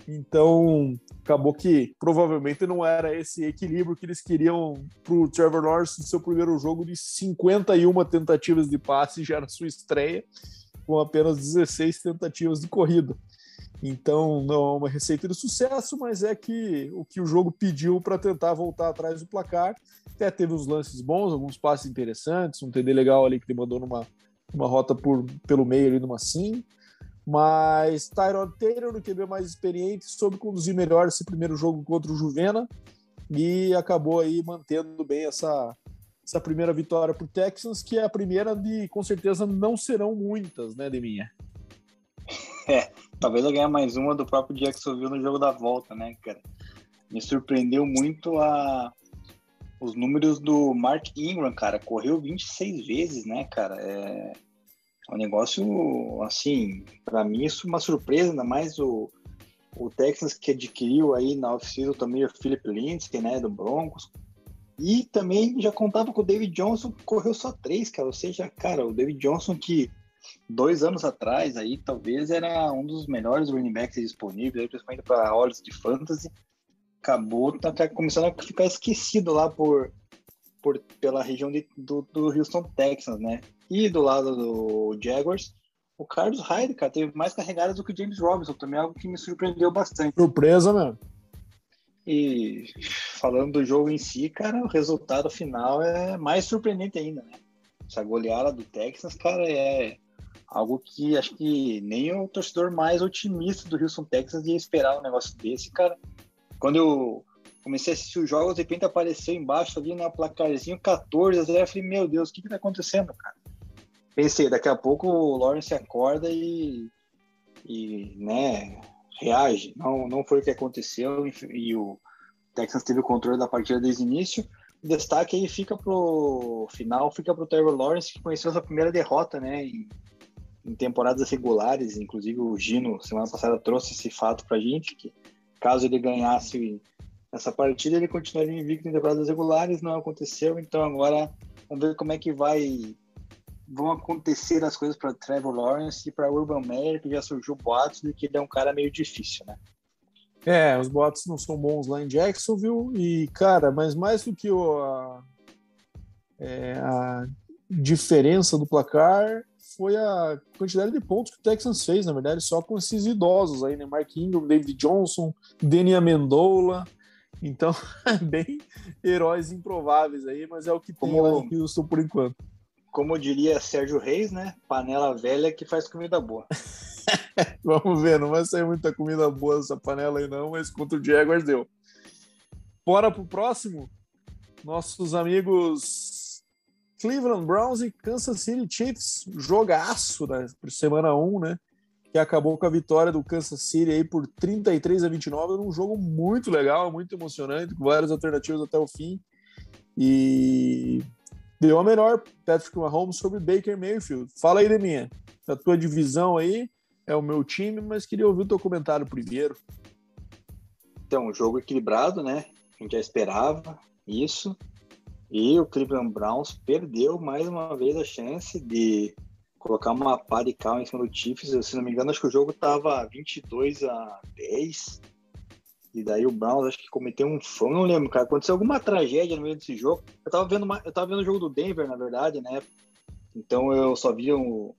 Então, acabou que provavelmente não era esse equilíbrio que eles queriam para o Trevor Lawrence no seu primeiro jogo de 51 tentativas de passe já na sua estreia, com apenas 16 tentativas de corrida. Então, não é uma receita de sucesso, mas é que o que o jogo pediu para tentar voltar atrás do placar. Até teve uns lances bons, alguns passes interessantes, um TD legal ali que ele mandou numa, numa rota por, pelo meio ali numa sim. Mas Tyrod Taylor, no QB mais experiente, soube conduzir melhor esse primeiro jogo contra o Juvena e acabou aí mantendo bem essa, essa primeira vitória para o Texans, que é a primeira de, com certeza, não serão muitas, né, Deminha? É, talvez eu ganhe mais uma do próprio Jacksonville no jogo da volta, né, cara? Me surpreendeu muito a os números do Mark Ingram, cara. Correu 26 vezes, né, cara? É um negócio, assim, para mim isso é uma surpresa, ainda mais o, o Texans que adquiriu aí na off-season também o Philip Lindsay, né, do Broncos. E também já contava com o David Johnson, correu só três, cara. Ou seja, cara, o David Johnson que dois anos atrás aí talvez era um dos melhores running backs disponíveis, principalmente para olhos de fantasy. Acabou tá, começando a ficar esquecido lá por, por pela região de, do, do Houston Texans, né? E do lado do Jaguars, o Carlos Hyde, cara, teve mais carregadas do que o James Robinson, também é algo que me surpreendeu bastante. Surpresa mesmo. E falando do jogo em si, cara, o resultado final é mais surpreendente ainda, né? Essa goleada do Texas, cara, é algo que acho que nem o torcedor mais otimista do Houston Texas ia esperar um negócio desse, cara. Quando eu comecei a assistir os jogos, de repente apareceu embaixo ali no placarzinho 14 a 0, eu falei, meu Deus, o que que tá acontecendo, cara? Pensei, daqui a pouco o Lawrence acorda e, e né, reage. Não, não foi o que aconteceu e, o Texas teve o controle da partida desde o início. O destaque aí fica pro final, fica pro Trevor Lawrence, que conheceu sua primeira derrota, né, em, em temporadas regulares. Inclusive o Gino, semana passada, trouxe esse fato pra gente, que caso ele ganhasse essa partida, ele continuaria invicto em temporadas regulares, não aconteceu, então agora vamos ver como é que vai vão acontecer as coisas para Trevor Lawrence e para Urban Meyer, que já surgiu boatos de que ele é um cara meio difícil, né? É, os boatos não são bons lá em Jacksonville e, cara, mas mais do que o, a, é, a diferença do placar foi a quantidade de pontos que o Texans fez, na verdade, só com esses idosos aí, né? Mark Ingram, David Johnson, Denia Amendola. Então, (laughs) bem heróis improváveis aí, mas é o que tem Como... lá em Houston por enquanto como diria Sérgio Reis, né? Panela velha que faz comida boa. (laughs) Vamos ver, não vai sair muita comida boa dessa panela aí não, mas contra o Jaguars deu. Bora pro próximo. Nossos amigos Cleveland Browns e Kansas City Chiefs, jogaço da semana 1, né? Que acabou com a vitória do Kansas City aí por 33 a 29, um jogo muito legal, muito emocionante, com várias alternativas até o fim. E deu a melhor Patrick Mahomes sobre Baker Mayfield. Fala aí, Deminha. A tua divisão aí é o meu time, mas queria ouvir o teu comentário primeiro. Então, jogo equilibrado, né? A gente já esperava isso. E o Cleveland Browns perdeu mais uma vez a chance de colocar uma pá de cal em cima do Chiefs. Se não me engano, acho que o jogo tava 22 a 10. E daí o Browns acho que cometeu um fã, não lembro, cara. Aconteceu alguma tragédia no meio desse jogo. Eu tava vendo, uma, eu tava vendo o jogo do Denver, na verdade, né? Então eu só via o,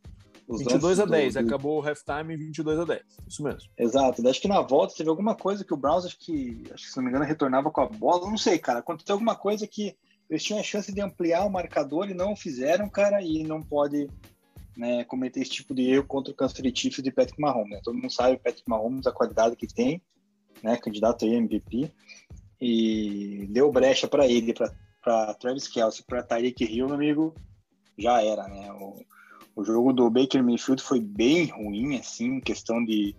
os 22 a 10, do... acabou o halftime 22 a 10. Isso mesmo. Exato. Acho que na volta teve alguma coisa que o Browns, acho que, acho que se não me engano, retornava com a bola. Não sei, cara. Aconteceu alguma coisa que eles tinham a chance de ampliar o marcador e não fizeram, cara, e não pode né, cometer esse tipo de erro contra o Kansas City Chiefs de Patrick Mahomes. Né? Todo mundo sabe o Patrick Mahomes, a qualidade que tem, né, candidato a MVP, e deu brecha para ele, para Travis Kelsey, para Tyreek Hill, meu amigo, já era, né? O, o jogo do Baker Mayfield foi bem ruim, assim, em questão de,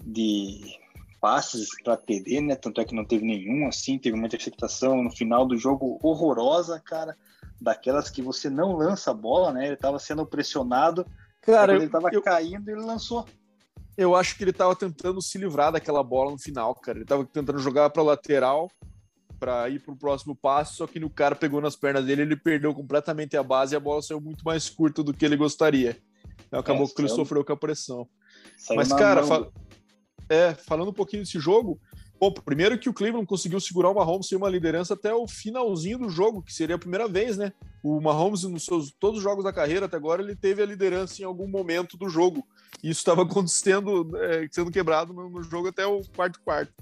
de passes para TD, né? Tanto é que não teve nenhum, assim, teve uma interceptação no final do jogo horrorosa, cara, daquelas que você não lança a bola, né? Ele estava sendo pressionado, cara, ele estava caindo, ele lançou. Eu acho que ele estava tentando se livrar daquela bola no final, cara. Ele estava tentando jogar para lateral para ir para o próximo passo, só que o cara pegou nas pernas dele, ele perdeu completamente a base e a bola saiu muito mais curta do que ele gostaria. Então, acabou é, que ele sofreu com a pressão. Mas, cara, fal... é, falando um pouquinho desse jogo, bom, primeiro que o Cleveland conseguiu segurar o Mahomes em uma liderança até o finalzinho do jogo, que seria a primeira vez, né? O Mahomes, nos seus todos os jogos da carreira até agora, ele teve a liderança em algum momento do jogo. E isso estava (laughs) acontecendo, é, sendo quebrado no, no jogo até o quarto quarto.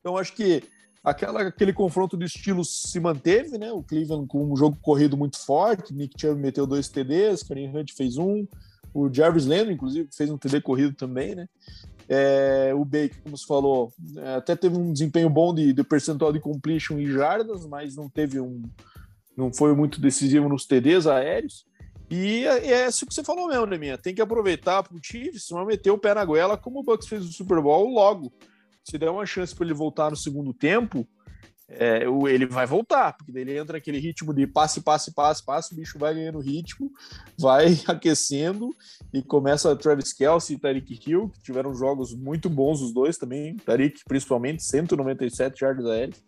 Então, acho que Aquela, aquele confronto de estilos se manteve, né? O Cleveland com um jogo corrido muito forte, Nick Chubb meteu dois TDs, Kareem Hunt fez um, o Jarvis Landry, inclusive, fez um TD corrido também, né? É, o Baker, como você falou, é, até teve um desempenho bom de, de, percentual de completion em jardas, mas não teve um. não foi muito decisivo nos TDs aéreos. E é, é isso que você falou mesmo, né, minha? Tem que aproveitar para o Chiefs, não meter o pé na goela como o Bucks fez no Super Bowl logo se der uma chance para ele voltar no segundo tempo, é, ele vai voltar, porque ele entra naquele ritmo de passe, passe, passe, passe, o bicho vai ganhando ritmo, vai (laughs) aquecendo e começa Travis Kelsey e Tariq Hill, que tiveram jogos muito bons os dois também, Tariq principalmente, 197 jardas aéreas.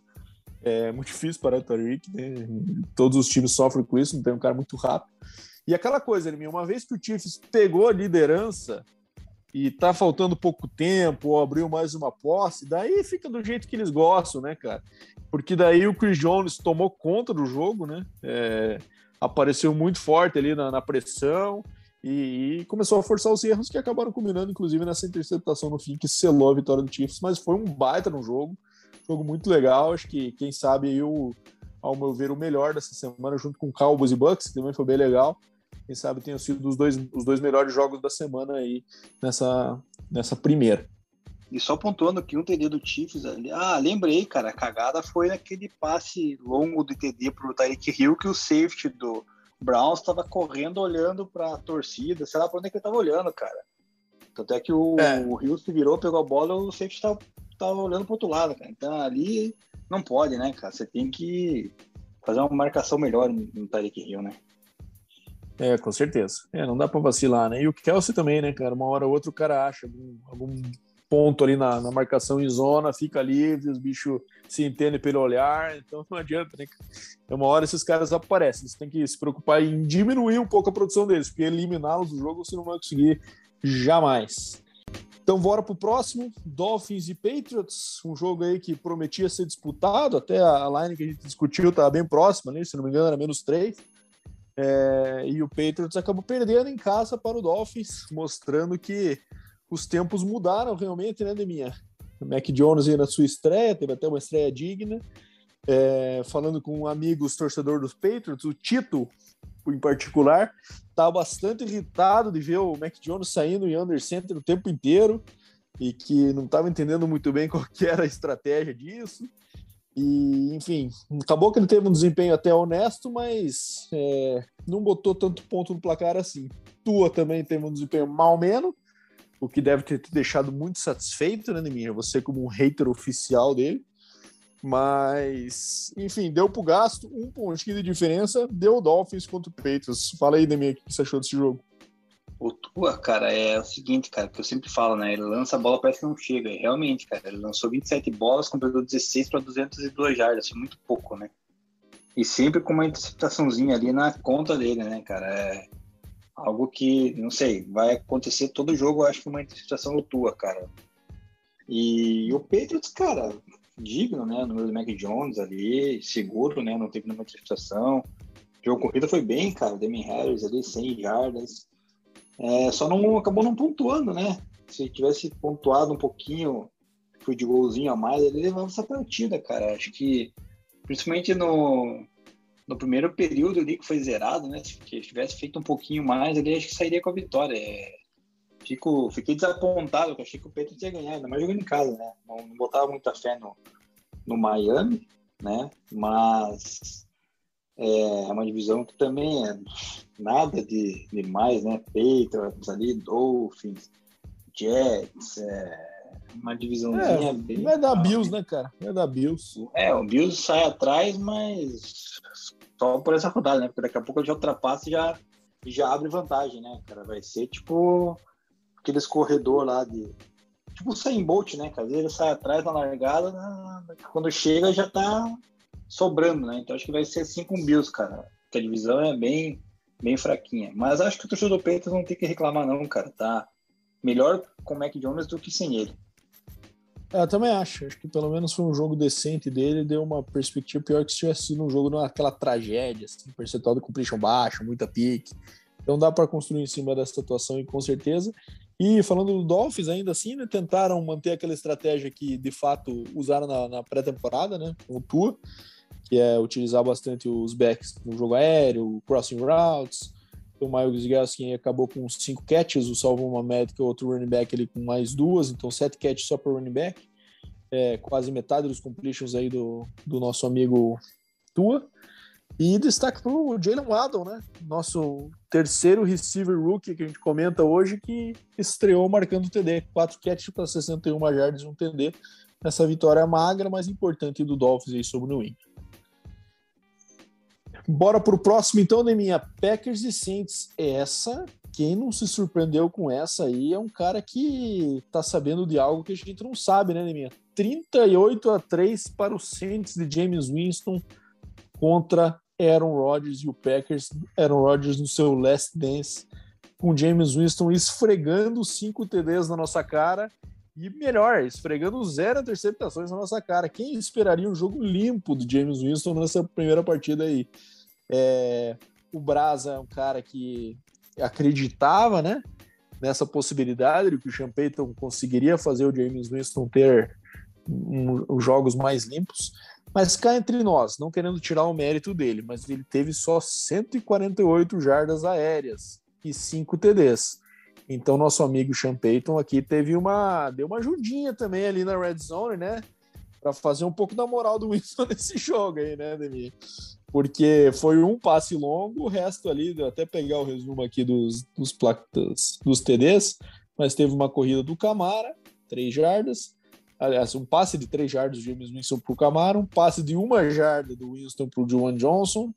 É muito difícil parar o Tariq, né? Todos os times sofrem com isso, não tem um cara muito rápido. E aquela coisa, uma vez que o Chiefs pegou a liderança, e tá faltando pouco tempo, ou abriu mais uma posse, daí fica do jeito que eles gostam, né, cara? Porque daí o Chris Jones tomou conta do jogo, né? É, apareceu muito forte ali na, na pressão e, e, começou a forçar os erros que acabaram culminando, inclusive, nessa interceptação no fim, que selou a vitória do Chiefs, mas foi um baita no jogo, jogo muito legal, acho que, quem sabe, aí o, ao meu ver, o melhor dessa semana, junto com Cowboys e Bucks, que também foi bem legal quem sabe tenham sido os dois, os dois melhores jogos da semana aí nessa, nessa primeira. E só pontuando que um TD do Chiefs ali. Ah, lembrei, cara, a cagada foi naquele passe longo do TD pro Tyreek Hill que o safety do Browns estava correndo olhando para a torcida, sei lá para onde é que ele tava olhando, cara. Tanto é que o, é. o Hill se virou, pegou a bola, o safety tava, tava olhando pro outro lado, cara. Então ali não pode, né, cara? Você tem que fazer uma marcação melhor no Tyreek Hill, né? É, com certeza. É, não dá para vacilar, né? E o Kelsey também, né, cara? Uma hora ou outra o cara acha algum, algum ponto ali na, na, marcação em zona, fica livre, os bichos se entendem pelo olhar, então (laughs) não adianta, né? É uma hora esses caras aparecem, você tem que se preocupar em diminuir um pouco a produção deles, porque eliminá-los do jogo você não vai conseguir jamais. Então bora pro próximo, Dolphins e Patriots, um jogo aí que prometia ser disputado, até a line que a gente discutiu estava bem próxima, né? se não me engano era menos três. É, e o Patriots acabou perdendo em casa para o Dolphins, mostrando que os tempos mudaram realmente, né, Deminha? O Mac Jones aí na sua estreia, teve até uma estreia digna. É, falando com amigos torcedor dos Patriots, o Tito, em particular, está bastante irritado de ver o Mac Jones saindo em under center o tempo inteiro e que não estava entendendo muito bem (laughs) qual era a estratégia disso. E, enfim, acabou que ele teve um desempenho até honesto, mas é, não botou tanto ponto no placar assim. Tua também teve um desempenho mal menos, o que deve ter te deixado muito satisfeito, né, Neminha? Você como um hater oficial dele. Mas, enfim, deu pro gasto, um pontinho de diferença, deu o Dolphins contra o Patriots. Fala aí, Neminha, o que você achou desse jogo? O Tua, cara, é o seguinte, cara, que eu sempre falo, né? Ele lança a bola, parece que não chega. E realmente, cara, ele lançou 27 bolas, completou 16 para 202 jardas, é muito pouco, né? E sempre com uma interceptaçãozinha ali na conta dele, né, cara? É algo que, não sei, vai acontecer todo jogo, eu acho que uma interceptação do Tua, cara. E o Patriots, cara, digno, né? O número do Mac Jones ali, seguro, né? Não teve nenhuma interceptação. O jogo corrida foi bem, cara. Demi Harris ali, 100 jardas. É, só não acabou não pontuando, né? Se tivesse pontuado um pouquinho, foi de golzinho a mais, ele levava essa partida, cara. Acho que, principalmente no, no primeiro período ali que foi zerado, né? Se tivesse feito um pouquinho mais, ali acho que sairia com a vitória. É, fico, fiquei desapontado, porque achei que o Pedro tinha ganhado, ainda mais jogando em casa, né? Não, não botava muita fé no, no Miami, né? Mas é uma divisão que também é nada de, de mais, né? Patriots ali, Dolphins, Jets, é uma divisãozinha é, bem. Vai dar Bills, né, cara? Vai dar Bills. É, o Bills sai atrás, mas só por essa rodada, né? Porque daqui a pouco ele já ultrapassa e já, já abre vantagem, né, cara? Vai ser tipo aqueles corredor lá de. Tipo o Bolt, né? Às vezes ele sai atrás na largada, quando chega já tá sobrando, né? Então acho que vai ser assim com o Bills, cara. Porque a divisão é bem, bem fraquinha. Mas acho que o torcedor do Peitos não tem que reclamar, não, cara. Tá melhor com o Mac Jones do que sem ele. É, eu também acho. Acho que pelo menos foi um jogo decente dele, deu uma perspectiva pior que se tivesse sido um jogo naquela tragédia, assim, percentual de completion baixo, muita pique. Então dá para construir em cima dessa situação e com certeza. E falando do Dolphins, ainda assim, né, tentaram manter aquela estratégia que de fato usaram na, na pré-temporada, né, com o Tua, que é utilizar bastante os backs no jogo aéreo, crossing routes. O Miles Gaskin acabou com cinco catches, o Salvo uma médica, outro running back ali com mais duas, então sete catches só para running back. É, quase metade dos completions aí do, do nosso amigo Tua. E destaque para o Jalen Waddle, né? Nosso terceiro receiver rookie que a gente comenta hoje, que estreou marcando o TD. Quatro catches para 61 jardas e um TD. Essa vitória magra, mas importante do Dolphins aí sobre o New England. Bora pro próximo então, Neminha. Packers e Saints. Essa, quem não se surpreendeu com essa aí é um cara que tá sabendo de algo que a gente não sabe, né, Neminha? 38 a 3 para o Saints de James Winston contra Aaron Rodgers e o Packers. Aaron Rodgers no seu last dance, com James Winston esfregando cinco TDs na nossa cara e melhor, esfregando zero interceptações na nossa cara. Quem esperaria um jogo limpo do James Winston nessa primeira partida aí? É, o Brasa é um cara que acreditava, né? Nessa possibilidade de que o Sean Payton conseguiria fazer o James Winston ter um, um, jogos mais limpos. Mas cá entre nós, não querendo tirar o mérito dele, mas ele teve só 148 jardas aéreas e 5 TDs. Então nosso amigo Sean Payton aqui teve uma deu uma ajudinha também ali na red zone, né? Para fazer um pouco da moral do (laughs) Winston nesse jogo aí, né, Demi? Porque foi um passe longo, o resto ali, até pegar o resumo aqui dos, dos, dos, dos TDs, mas teve uma corrida do Camara, 3 jardas, aliás, um passe de três jardas do James Winston para o Camaro, um passe de uma jarda do Winston para o Johnson,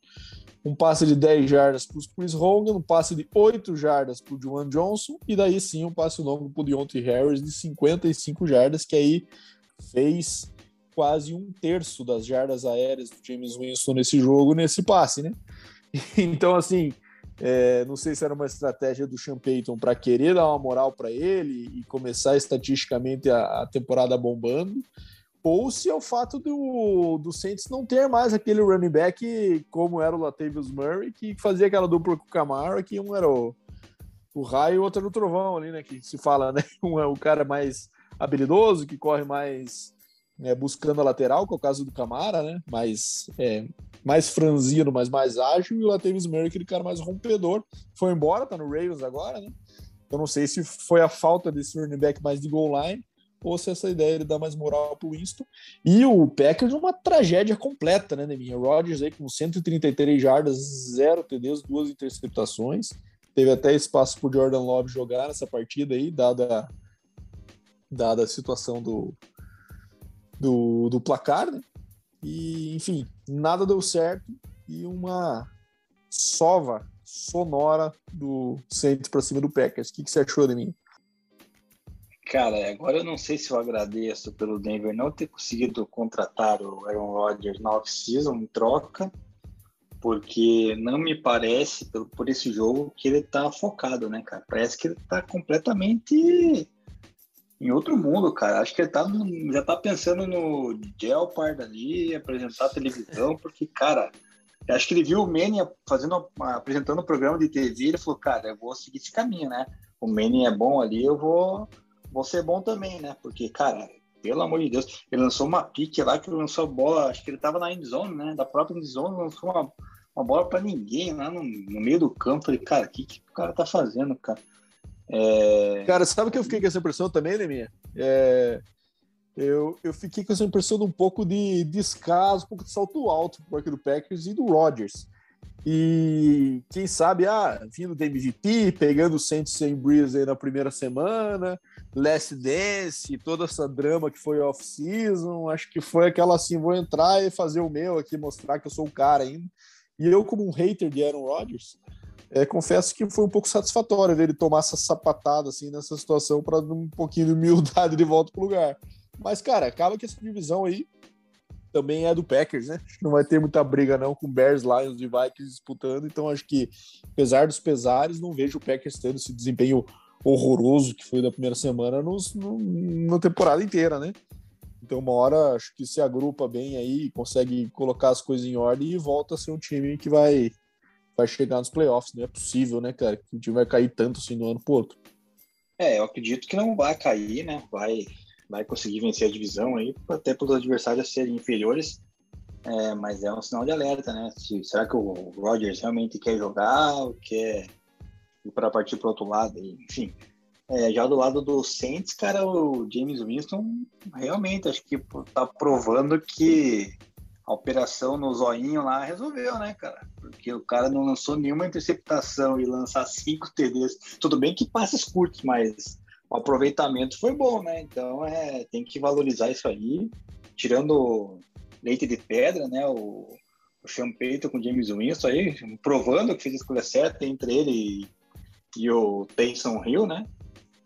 um passe de 10 jardas para o Chris Hogan, um passe de 8 jardas para o Juwan Johnson, e daí sim um passe longo para o Deontay Harris de 55 jardas, que aí fez quase um terço das jardas aéreas do James Winston nesse jogo, nesse passe, né? (laughs) Então, assim, é, não sei se era uma estratégia do Sean Payton para querer dar uma moral para ele e começar estatisticamente a, a, temporada bombando, se é o fato do, do Saints não ter mais aquele running back como era o Latavius Murray, que fazia aquela dupla com o Camara, que um era o, o raio e o outro era o trovão ali, né? Que se fala, né? (laughs) Um é o cara mais habilidoso, que corre mais é, buscando a lateral, que é o caso do Camara, né? Mais, é, mais franzino, mas mais ágil, e o Latavius Murray, aquele cara mais rompedor, foi embora, tá no Ravens agora, né? Eu não sei se foi a falta desse running back mais de goal line, ou se essa ideia ele dá mais moral pro Winston. E o Packers uma tragédia completa, né, Neminha? Rodgers aí com 133 jardas, zero TDs, duas interceptações. Teve até espaço pro Jordan Love jogar nessa partida aí, dada, dada a situação do, do, do placar, né? E, enfim, nada deu certo e uma sova, sonora do Saints para cima do Packers. O que, que você achou mim? Cara, agora eu não sei se eu agradeço pelo Denver não ter conseguido contratar o Aaron Rodgers na off-season em troca, porque não me parece, por, por esse jogo, que ele tá focado, né, cara? Parece que ele tá completamente em outro mundo, cara. Acho que ele tá, já tá pensando no Gelpard ali, apresentar a televisão, (laughs) porque, cara, acho que ele viu o Manny fazendo, apresentando o um programa de TV ele falou, cara, eu vou seguir esse caminho, né? O Manny é bom ali, eu vou vou ser bom também, né? Porque, cara, pelo amor de Deus, ele lançou uma pique lá que lançou a bola, acho que ele tava na endzone, né? Da própria endzone, lançou uma, uma bola para ninguém lá no, no, meio do campo. Falei, cara, o que, que o cara tá fazendo, cara? É... Cara, sabe que eu fiquei com essa impressão também, Neminha? É... Eu, eu fiquei com essa impressão de um pouco de descaso, um pouco de salto alto do do Packers e do Rodgers. E quem sabe, ah, vindo do MVP, pegando o Saints sem Breeze aí na primeira semana, Last Dance, toda essa drama que foi off-season, acho que foi aquela assim, vou entrar e fazer o meu aqui, mostrar que eu sou o cara ainda. E eu, como um hater de Aaron Rodgers, é, confesso que foi um pouco satisfatório dele tomar essa sapatada assim nessa situação para um pouquinho de humildade de volta pro lugar. Mas, cara, acaba que essa divisão aí também é do Packers, né? Não vai ter muita briga não com Bears, Lions e Vikings disputando, então acho que, apesar dos pesares, não vejo o Packers tendo esse desempenho horroroso que foi da primeira semana nos, no, na temporada inteira, né? Então, uma hora acho que se agrupa bem aí, consegue colocar as coisas em ordem e volta a ser um time que vai, vai chegar nos playoffs. Não é possível, né, cara? Que o time vai cair tanto assim do ano pro outro. É, eu acredito que não vai cair, né? Vai, vai conseguir vencer a divisão aí, até pelos adversários serem inferiores. É, mas é um sinal de alerta, né? Se, será que o Rodgers realmente quer jogar ou quer ir para partir para outro lado? Enfim, é, já do lado do Saints, cara, o James Winston realmente acho que tá provando que a operação no zoinho lá resolveu, né, cara? Porque o cara não lançou nenhuma interceptação e lançar cinco TDs. Tudo bem que passes curtos, mas o aproveitamento foi bom, né? Então é, tem que valorizar isso aí, tirando leite de pedra, né? O, o com o James Winston aí, provando que fez a escolha certa entre ele e, e o Taysom Hill, né?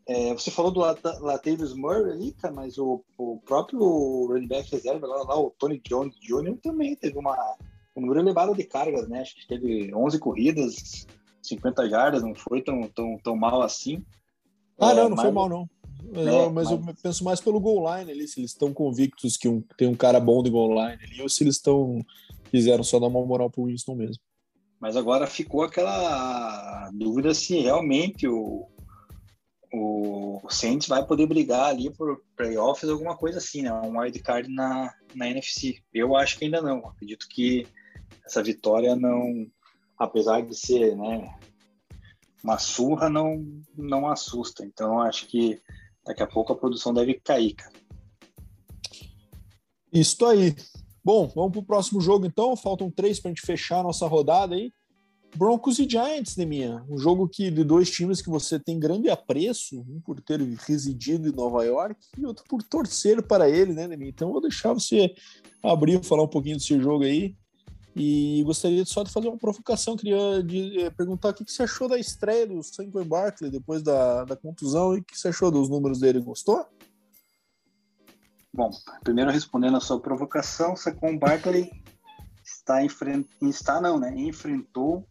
É, você falou do Latavius Murray ali, cara, mas o, o próprio running back reserva lá, lá, o Tony Jones Jr. também teve uma, um número elevado de cargas, né? Acho que teve 11 corridas, 50 jardas, não foi tão, tão, tão mal assim. Ah, é, não, não mas, foi mal, não. Mas, é, mas, mas, eu penso mais pelo goal line ali, se eles estão convictos que um, tem um cara bom de goal line ali, ou se eles estão quiseram só dar uma moral pro Winston mesmo. Mas agora ficou aquela dúvida se realmente o, o Saints vai poder brigar ali por playoffs, alguma coisa assim, né? Um wildcard na, na NFC. Eu acho que ainda não. Acredito que essa vitória não, apesar de ser, né, uma surra, não, não assusta. Então, acho que daqui a pouco a produção deve cair, cara. Isso aí. Bom, vamos para o próximo jogo então. Faltam três para a gente fechar a nossa rodada aí. Broncos e Giants, né, minha? Um jogo que de dois times que você tem grande apreço, um por ter residido em Nova York e outro por torcer para ele, né, minha? Então vou deixar você abrir e falar um pouquinho desse jogo aí. E gostaria só de fazer uma provocação, queria de, é, perguntar o que, que você achou da estreia do Saquon Barkley depois da, da contusão e o que você achou dos números dele, gostou? Bom, primeiro respondendo a sua provocação, Saquon Barkley está está não, né? Enfrentou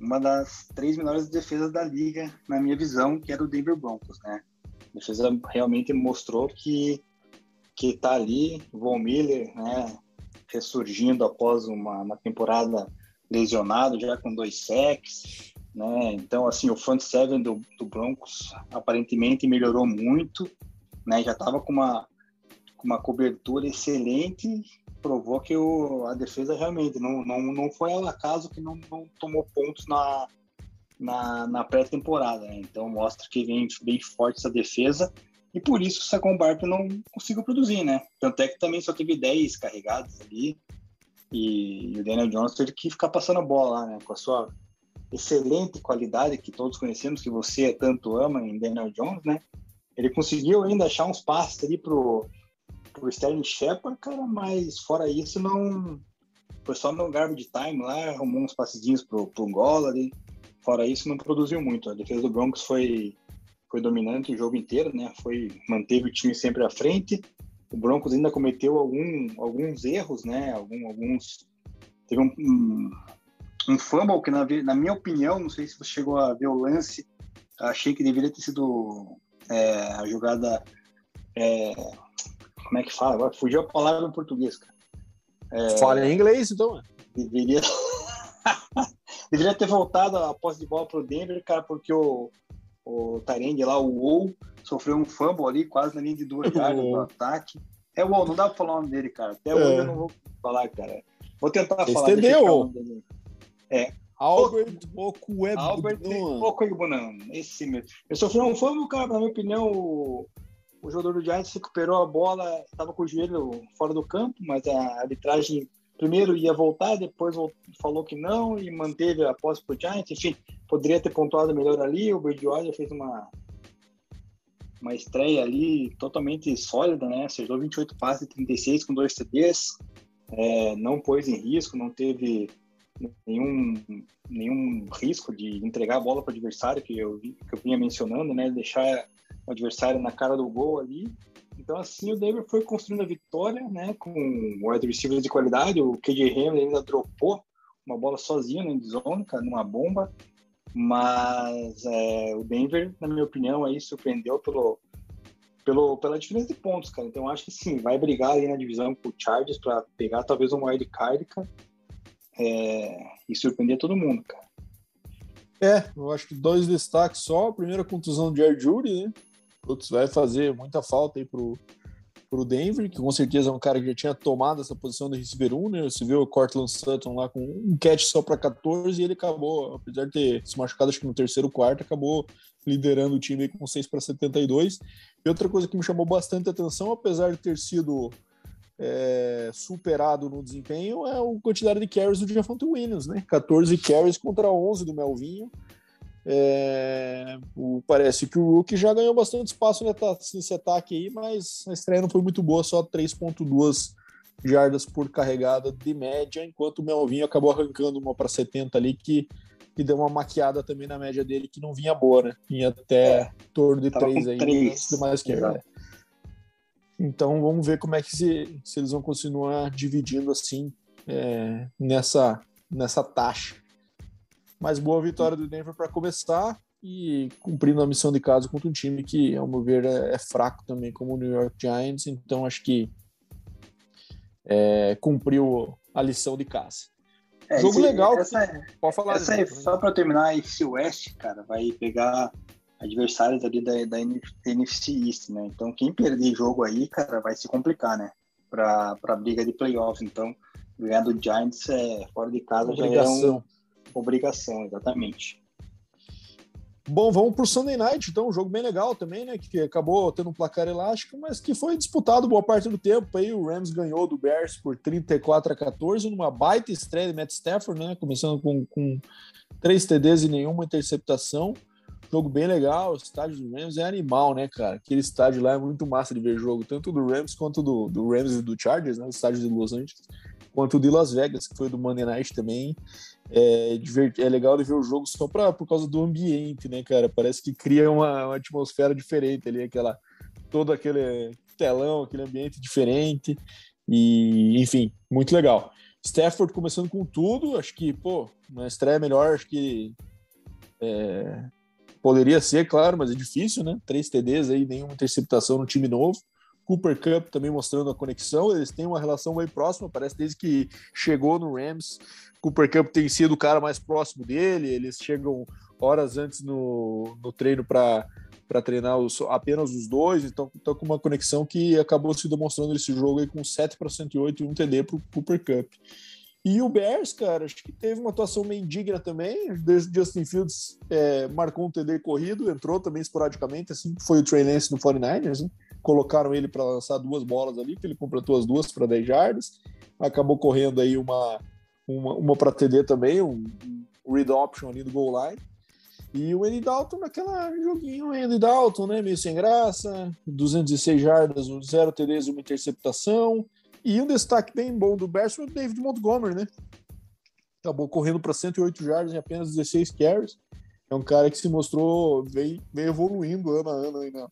uma das três melhores defesas da liga, na minha visão, que era o Denver Broncos, né? A defesa realmente mostrou que que tá ali, Von Miller, né, ressurgindo após uma, uma temporada lesionado, já com dois sacks, né? Então, assim, o front seven do, do Broncos aparentemente melhorou muito, né? Já estava com uma, com uma cobertura excelente provou que o, a defesa realmente não, não, não foi ao acaso que não, não tomou pontos na, na, na pré-temporada. Né? Então mostra que vem bem forte essa defesa e por isso o Barkley não conseguiu produzir, né? Tanto é que também só teve 10 carregados ali e, o Daniel Jones teve que ficar passando a bola lá, né? Com a sua excelente qualidade que todos conhecemos, que você tanto ama em Daniel Jones, né? Ele conseguiu ainda achar uns passes ali pro o Sterling Shepard, cara, mas fora isso não foi só no garbage time lá, arrumou uns passedinhos pro, pro ali. Fora isso, não produziu muito. A defesa do Broncos foi, foi dominante o jogo inteiro, né? Foi, manteve o time sempre à frente. O Broncos ainda cometeu algum, alguns erros, né? Algum, alguns. Teve um, um, um fumble que, na, na minha opinião, não sei se você chegou a ver o lance, achei que deveria ter sido é, a jogada. É, como é que fala? Agora fugiu a palavra em português, cara. É, Fala em inglês, então. Deveria. (laughs) deveria ter voltado a posse de bola para o Denver, cara, porque o, o Tyrande lá, o Ou, sofreu um fumble ali, quase na linha de duas (laughs) jardas do ataque. É o Ou, não dá para falar o nome dele, cara. Até hoje é. eu não vou falar, cara. Vou tentar falar. Entendeu? É. Albert Okuebunan. Albert Okuebunan, esse mesmo. Ele sofreu um fumble, cara, na minha opinião, o, o jogador do Giants recuperou a bola, estava com o joelho fora do campo, mas a arbitragem primeiro ia voltar, depois falou que não e manteve a posse para o Giants. Enfim, poderia ter pontuado melhor ali. O Bridgewater fez uma uma estreia ali totalmente sólida, né? Acertou 28 passes e 36 com dois TDs. É, não pôs em risco, não teve nenhum, nenhum risco de entregar a bola para o adversário, que eu, que eu vinha mencionando, né? Deixar o adversário na cara do gol ali. Então, assim, o Denver foi construindo a vitória, né? Com o wide receiver de qualidade. O KJ Hamler ainda dropou uma bola sozinho no endzone, cara, numa bomba. Mas é, o Denver, na minha opinião, aí surpreendeu pelo, pelo, pela diferença de pontos, cara. Então, acho que sim, vai brigar ali na divisão com o Chargers para pegar talvez um wild card, cara. É, e surpreender todo mundo, cara. É, eu acho que dois destaques só. A primeira contusão de Air Jury, né? Putz, vai fazer muita falta aí pro, pro Denver, que com certeza é um cara que já tinha tomado essa posição de receiver 1, né? Você viu o Cortland Sutton lá com um catch só para 14 e ele acabou, apesar de ter se machucado acho que no terceiro quarto, acabou liderando o time com 6 para 72. E outra coisa que me chamou bastante atenção, apesar de ter sido é, superado no desempenho, é a quantidade de carries do Javonte Williams, né? 14 carries contra 11 do Melvinho. É, o, parece que o Rookie já ganhou bastante espaço nesse ataque aí, mas a estreia não foi muito boa, só 3.2 jardas por carregada de média, enquanto o Melvinho acabou arrancando uma para 70 ali, que, que deu uma maquiada também na média dele, que não vinha boa, né? Vinha até é, torno de 3 aí, 3. mais que é. Então vamos ver como é que se, se eles vão continuar dividindo assim é, nessa, nessa taxa. Mas boa vitória do Denver para começar e cumprindo a missão de casa contra um time que, ao meu ver, é, é fraco também, como o New York Giants. Então acho que é, cumpriu a lição de casa. É, Jogo esse, legal. Essa, que... Pode falar. Essa aí, só para terminar, a FC West, cara, vai pegar adversários ali da, da NFC East, né? Então quem perder jogo aí, cara, vai se complicar, né? Para a briga de playoff. Então ganhar do Giants é fora de casa Obrigação. já é um Obrigação, exatamente. Bom, vamos para o Sunday Night, então, um jogo bem legal também, né? Que acabou tendo um placar elástico, mas que foi disputado boa parte do tempo. Aí o Rams ganhou do Bears por 34 a 14, numa baita estreia de Matt Stafford, né? Começando com, com três TDs e nenhuma interceptação. Jogo bem legal, o estádio do Rams é animal, né, cara? Aquele estádio lá é muito massa de ver jogo, tanto do Rams quanto do, do Rams e do Chargers, né? O estádio de Los Angeles, quanto o de Las Vegas, que foi do Monday Night também. É, é legal de ver o jogo só pra, por causa do ambiente, né, cara? Parece que cria uma, uma atmosfera diferente ali, aquela todo aquele telão, aquele ambiente diferente. E, enfim, muito legal. Stafford começando com tudo, acho que, pô, uma estreia melhor, acho que é, poderia ser, claro, mas é difícil, né? Três TDs aí, nenhuma interceptação no time novo. Cooper Cup também mostrando a conexão, eles têm uma relação bem próxima, parece desde que chegou no Rams, Cooper Cup tem sido o cara mais próximo dele, eles chegam horas antes no, no treino para treinar os, apenas os dois, então estão com uma conexão que acabou se demonstrando nesse jogo aí com 7 para 108 e um TD para o Cooper Cup. E o Bears, cara, acho que teve uma atuação meio indigna também. Justin Fields é, marcou um TD corrido, entrou também esporadicamente, assim foi o Trey Lance no 49ers, né? Colocaram ele para lançar duas bolas ali, que ele completou as duas para 10 jardas. Acabou correndo aí uma, uma, uma para TD também, um, um read option ali do goal line. E o Andy Dalton naquela joguinho, Andy Dalton, né? Meio sem graça, 206 jardas, 0 TDs uma interceptação. E um destaque bem bom do Bears foi o David Montgomery, né? Acabou correndo para 108 jardas em apenas 16 carries. É um cara que se mostrou, veio, veio evoluindo ano a ano aí na,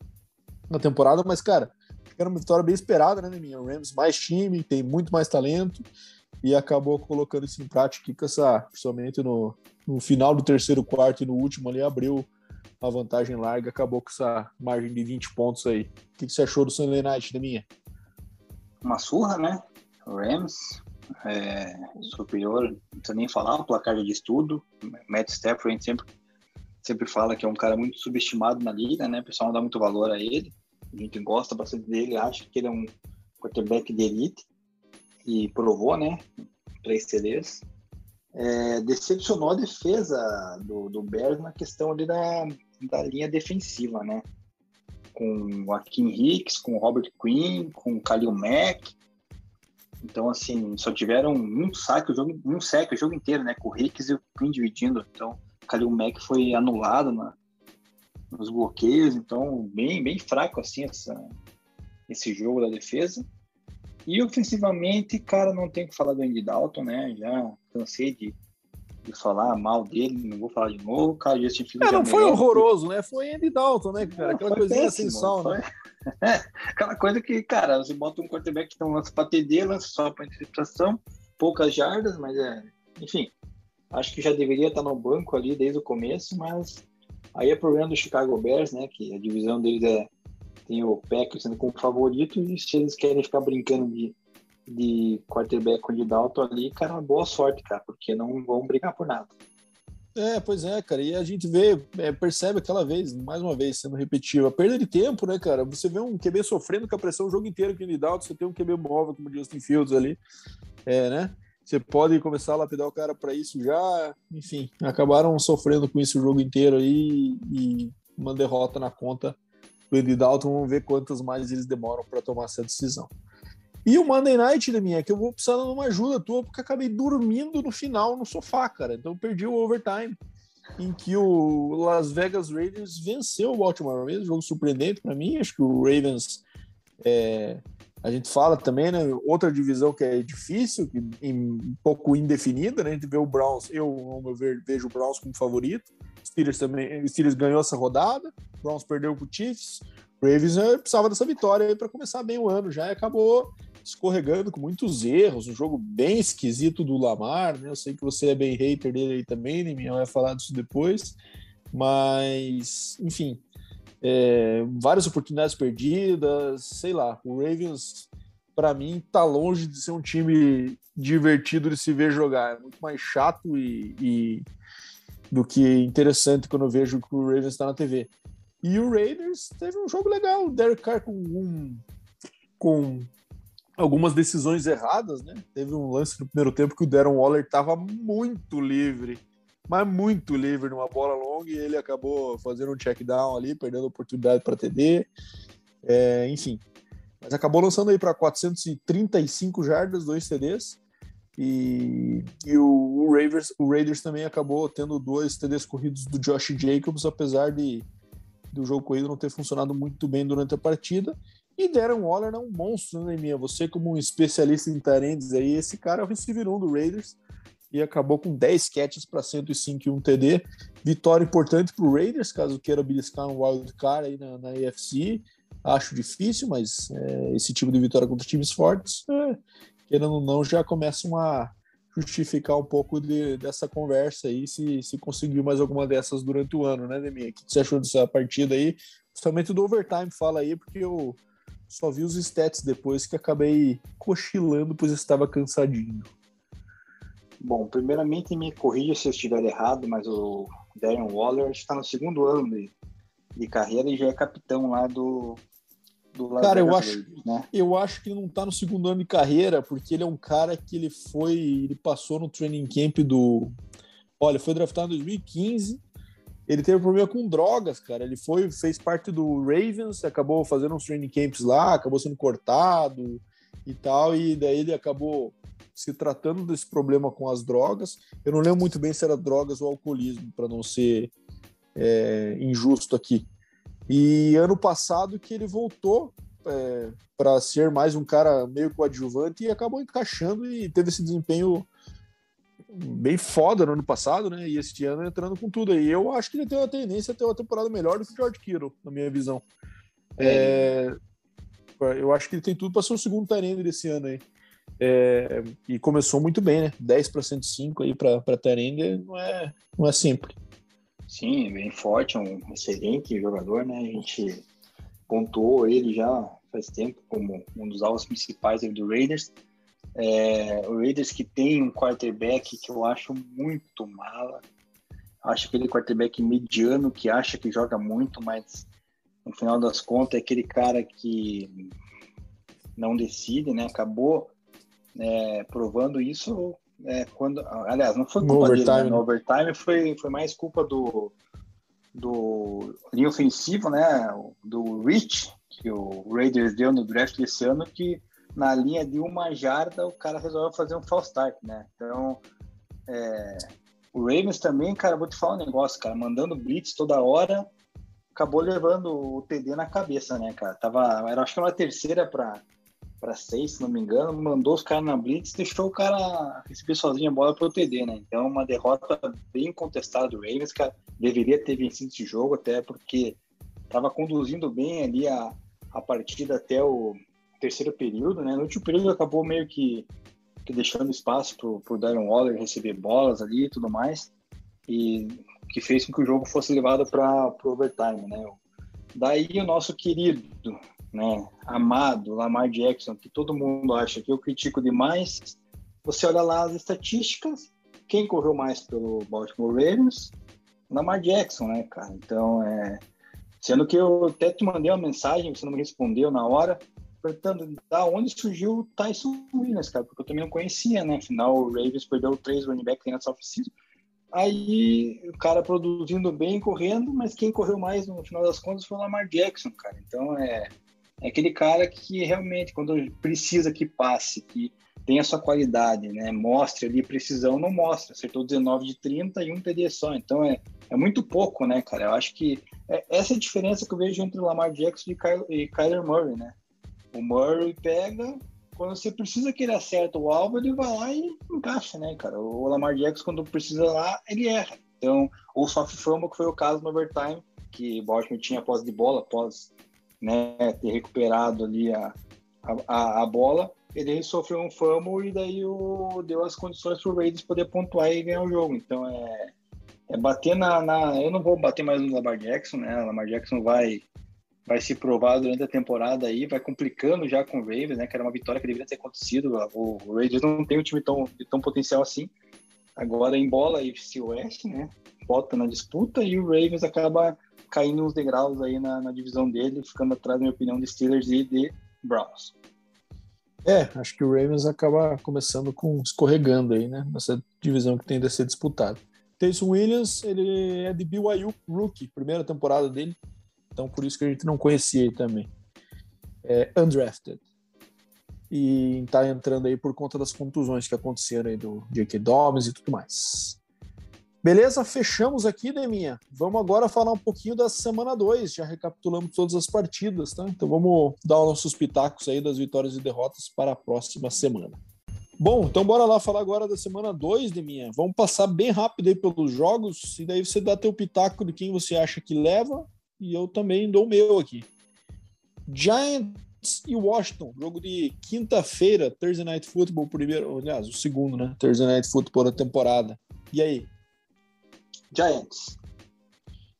na temporada, mas, cara, era uma vitória bem esperada, né, minha? O Rams mais time, tem muito mais talento e acabou colocando isso em prática com essa, principalmente no, no final do terceiro quarto e no último ali, abriu uma vantagem larga, acabou com essa margem de 20 pontos aí. O que, que você achou do Sunday Night, da minha? Uma surra, né? Rams, é, superior, não precisa nem falar, o placar de estudo. Matt Stafford a sempre, sempre fala que é um cara muito subestimado na liga, né? O pessoal não dá muito valor a ele. A gente gosta bastante dele, acha que ele é um quarterback de elite e provou, né? Três CDs. É, decepcionou a defesa do, do Bears na questão ali da, da linha defensiva, né? Com o Akin Hicks, com o Robert Quinn, com o Khalil Mack. Então, assim, só tiveram um saque o jogo, um saque o jogo inteiro, né? Com o Hicks e o Quinn dividindo. Então, o Khalil Mack foi anulado na, nos bloqueios. Então, bem, bem fraco, assim, essa, esse jogo da defesa. E ofensivamente, cara, não tem que falar do Andy Dalton, né? Já cansei de, de falar mal dele, não vou falar de novo. Cara, Justin Fields. É, não foi horroroso, né? Foi Andy Dalton, né, cara? Aquela coisinha assim só, né? (laughs) É, aquela coisa que, cara, você bota um quarterback que não lança para TD, lança só para interceptação, poucas jardas, mas é. Enfim, acho que já deveria estar no banco ali desde o começo, mas aí é problema do Chicago Bears, né? Que a divisão deles é tem o Packers sendo como favorito, e se eles querem ficar brincando de, de quarterback com de Dalton ali, cara, boa sorte, cara, porque não vão brigar por nada. É, pois é, cara, e a gente vê, é, percebe aquela vez, mais uma vez, sendo repetitivo, a perda de tempo, né, cara? Você vê um QB sofrendo com a pressão o jogo inteiro que ele dá, você tem um QB móvel como o Justin Fields ali, é, né? Você pode começar a lapidar o cara para isso já, enfim, acabaram sofrendo com isso o jogo inteiro aí e uma derrota na conta do Andy Dalton, vamos ver quantas mais eles demoram para tomar essa decisão. E o Monday Night, minha, que eu vou precisar de uma ajuda tua, porque acabei dormindo no final no sofá, cara. Então perdi o overtime, em que o Las Vegas Raiders venceu o Baltimore Ravens, jogo surpreendente para mim. Acho que o Ravens, é, a gente fala também, né, outra divisão que é difícil, que, um pouco indefinida, né, a gente vê o Browns, eu, ao meu ver, vejo o Browns como favorito. Steelers também, Steelers ganhou essa rodada, Browns perdeu para o Chiefs, Ravens eh, precisava dessa vitória para começar bem o ano já e acabou escorregando com muitos erros, um jogo bem esquisito do Lamar, né? Eu sei que você é bem hater dele aí também, nem né? vai falar disso depois, mas enfim, é, várias oportunidades perdidas, sei lá, o Ravens para mim tá longe de ser um time divertido de se ver jogar, é muito mais chato e, e do que interessante quando eu vejo que o Ravens está na TV. E o Raiders teve um jogo legal, o Derek Carr com, um, com algumas decisões erradas, né? Teve um lance no primeiro tempo que o Darren Waller estava muito livre, mas muito livre numa bola longa e ele acabou fazendo um check down ali, perdendo a oportunidade para TD. É, enfim, mas acabou lançando aí para 435 jardas, dois TDs. E, e o, o, Raiders, o Raiders também acabou tendo dois TDs corridos do Josh Jacobs, apesar de do jogo corrido não ter funcionado muito bem durante a partida. E Darren Waller é um monstro, né, minha? Você, como um especialista em tarendes aí, esse cara é o receiver 1 do Raiders e acabou com 10 catches para 105 e 1 TD. Vitória importante para o Raiders, caso queira beliscar um wild card aí na, na AFC. Acho difícil, mas é, esse tipo de vitória contra times fortes é, querendo ou não, já começam a justificar um pouco de, dessa conversa aí, se, se conseguiu mais alguma dessas durante o ano, né, Deminha? O que você achou dessa partida aí? Principalmente do overtime, fala aí, porque eu só vi os stats depois que acabei cochilando, pois estava cansadinho. Bom, primeiramente me corrija se eu estiver errado, mas o Darren Waller está no segundo ano de, de carreira e já é capitão lá do, do Las cara, eu acho, né? eu acho que ele não tá no segundo ano de carreira, porque ele é um cara que ele foi, ele passou no training camp do, olha, foi draftado em 2015. Ele teve problema com drogas, cara. Ele foi, fez parte do Ravens, acabou fazendo uns training camps lá, acabou sendo cortado e tal, e daí ele acabou se tratando desse problema com as drogas. Eu não lembro muito bem se era drogas ou alcoolismo, para não ser é, injusto aqui. E ano passado que ele voltou é, para ser mais um cara meio coadjuvante e acabou encaixando e teve esse desempenho bem foda no ano passado, né? E este ano entrando com tudo aí. Eu acho que ele tem uma tendência a ter uma temporada melhor do que o George Kittle, na minha visão. É, eu acho que ele tem tudo para ser o segundo Tyrande desse ano aí. É, e começou muito bem, né? 10 para 105 aí para Tyrande não é, não é simples. Sim, bem forte, um excelente jogador, né? A gente pontuou ele já faz tempo como um dos alvos principais do Raiders. É, o Raiders que tem um quarterback que eu acho muito mala. Acho aquele quarterback mediano que acha que joga muito, mas no final das contas é aquele cara que não decide, né? Acabou é, provando isso é, quando, aliás, não foi culpa no dele, overtime. Né? no overtime foi, foi mais culpa do do linha ofensivo, né? Do Rich que o Raiders deu no draft desse ano, que na linha de uma jarda o cara resolveu fazer um false start, né? Então, é, o Ravens também, cara, vou te falar um negócio, cara, mandando blitz toda hora, acabou levando o TD na cabeça, né, cara? Tava, era acho que uma terceira para para seis, se não me engano, mandou os caras na blitz, deixou o cara receber sozinho a bola para o TD, né? Então, uma derrota bem contestada do Ravens, cara, deveria ter vencido esse jogo até porque estava conduzindo bem ali a, a partida até o terceiro período, né? No último período acabou meio que, que deixando espaço para o Darren Waller receber bolas ali e tudo mais, e que fez com que o jogo fosse levado para o overtime, né? Daí o nosso querido, né, amado Lamar Jackson, que todo mundo acha que eu critico demais, você olha lá as estatísticas, quem correu mais pelo Baltimore Ravens? Lamar Jackson, né, cara? Então, é, Sendo que eu até te mandei uma mensagem, você não me respondeu na hora, perguntando da onde surgiu o Tyson Williams, cara, porque eu também não conhecia, né? Afinal, o Ravens perdeu três running backs nessa off-season. Aí o cara produzindo bem, correndo, mas quem correu mais no final das contas foi o Lamar Jackson, cara. Então é, é aquele cara que realmente, quando precisa que passe, que tem a sua qualidade, né? Mostre ali precisão, não mostra. Acertou 19 de 30 e um TD só. Então é, é muito pouco, né, cara? Eu acho que é, essa é a diferença que eu vejo entre o Lamar Jackson e, Kyle, e Kyler Murray, né? O Murray pega, quando você precisa que ele acerte o alvo, ele vai lá e encaixa, né, cara? O Lamar Jackson, quando precisa lá, ele erra. Então, ou sofre fama, que foi o caso no overtime, que Baltimore tinha posse de bola, após né, ter recuperado ali a, a, a bola, ele sofreu um fumble e daí o, deu as condições para o Raiders poder pontuar e ganhar o jogo. Então, é, é bater na, na, Eu não vou bater mais no Lamar Jackson, né? Lamar Jackson vai, vai se provar durante a temporada aí, vai complicando já com o Ravens, né? Que era uma vitória que deveria ter acontecido. O, o Raiders não tem um time tão, tão potencial assim. Agora em bola e FC West, né? Bota na disputa e o Ravens acaba caindo uns degraus aí na, na divisão dele, ficando atrás, na minha opinião, de Steelers e de Browns. É, acho que o Ravens acaba começando com escorregando aí, né? Nessa divisão que tem de ser disputada. Taysom Williams, ele é de BYU Rookie, primeira temporada dele. Então, por isso que a gente não conhecia ele também. É undrafted. E tá entrando aí por conta das contusões que aconteceram aí do J.K. Dobbins e tudo mais. Beleza? Fechamos aqui, Deminha. Vamos agora falar um pouquinho da semana 2. Já recapitulamos todas as partidas, tá? Então vamos dar os nossos pitacos aí das vitórias e derrotas para a próxima semana. Bom, então bora lá falar agora da semana 2 de minha. Vamos passar bem rápido aí pelos jogos e daí você dá teu pitaco de quem você acha que leva e eu também dou o meu aqui. Giants e Washington, jogo de quinta-feira, Thursday Night Football, primeiro, aliás, o segundo, né? Thursday Night Football da temporada. E aí? Giants.